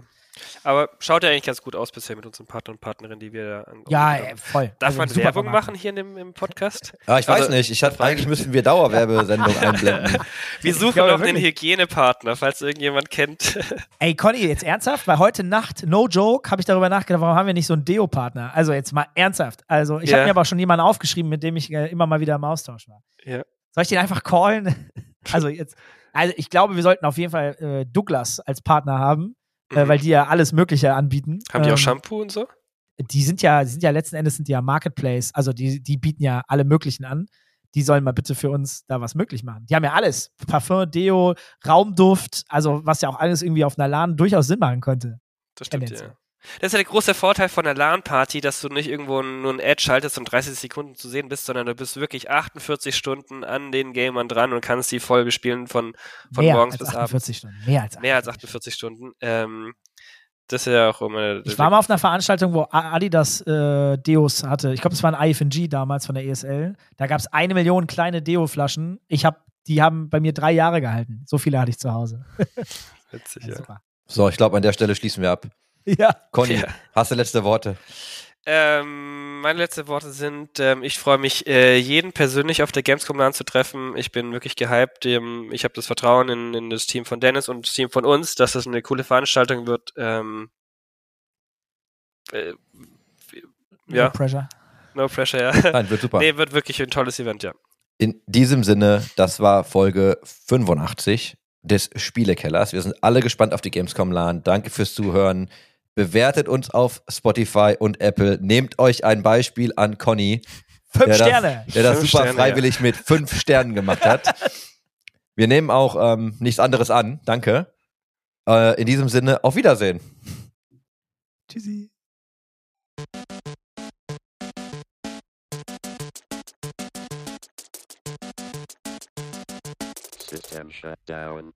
Aber schaut ja eigentlich ganz gut aus bisher mit unseren Partnern und Partnerinnen, die wir da angerufen Ja, haben. äh, voll. Darf Also man Werbung machen hier in dem, im Podcast? Ja, ich Also, weiß nicht. Ich hatte, eigentlich müssten wir Dauerwerbesendung einblenden. Wir suchen noch einen wirklich. Hygienepartner, falls irgendjemand kennt. Ey, Conny, jetzt ernsthaft? Weil heute Nacht, no joke, habe ich darüber nachgedacht, warum haben wir nicht so einen Deo-Partner? Also jetzt mal ernsthaft. Also ich Ja. habe mir aber auch schon jemanden aufgeschrieben, mit dem ich äh, immer mal wieder im Austausch war. Ja. Soll ich den einfach callen? Also jetzt, also ich glaube, wir sollten auf jeden Fall äh, Douglas als Partner haben, äh, Mhm. weil die ja alles Mögliche anbieten. Haben die auch Ähm, Shampoo und so? Die sind ja, die sind ja letzten Endes sind die ja Marketplace, also die, die bieten ja alle möglichen an. Die sollen mal bitte für uns da was möglich machen. Die haben ja alles. Parfum, Deo, Raumduft, also was ja auch alles irgendwie auf einer LAN durchaus Sinn machen könnte. Das stimmt, ja. Das ist ja der große Vorteil von der LAN-Party, dass du nicht irgendwo nur ein Ad schaltest und 30 Sekunden zu sehen bist, sondern du bist wirklich 48 Stunden an den Gamern dran und kannst die voll bespielen von, von Mehr morgens als bis 48 abends. Stunden. Mehr als 48. Mehr als 48 Stunden. Ähm, das ist ja auch immer. Ich war mal auf einer Veranstaltung, wo Adidas äh, Deos hatte. Ich glaube, es war ein IFNG damals von der ESL. Da gab es eine Million kleine Deo-Flaschen. Ich habe, die haben bei mir drei Jahre gehalten. So viele hatte ich zu Hause. witzig, Ja, ja. Super. So, ich glaube, an der Stelle schließen wir ab. Ja. Conny, Ja. hast du letzte Worte? Ähm, meine letzten Worte sind, ähm, ich freue mich, äh, jeden persönlich auf der Gamescom anzutreffen. Ich bin wirklich gehypt. Ähm, ich habe das Vertrauen in, in das Team von Dennis und das Team von uns, dass das eine coole Veranstaltung wird. Ähm, äh, No ja, pressure. no pressure, ja. Nein, wird super. Nee, wird wirklich ein tolles Event, ja. In diesem Sinne, das war Folge 85. des Spielekellers. Wir sind alle gespannt auf die Gamescom LAN. Danke fürs Zuhören. Bewertet uns auf Spotify und Apple. Nehmt euch ein Beispiel an Conny, Fünf der Sterne. Das, der das Fünf super Sterne, freiwillig mit fünf Sternen gemacht hat. Wir nehmen auch ähm, nichts anderes an. Danke. Äh, in diesem Sinne, auf Wiedersehen. Tschüssi. System shut down.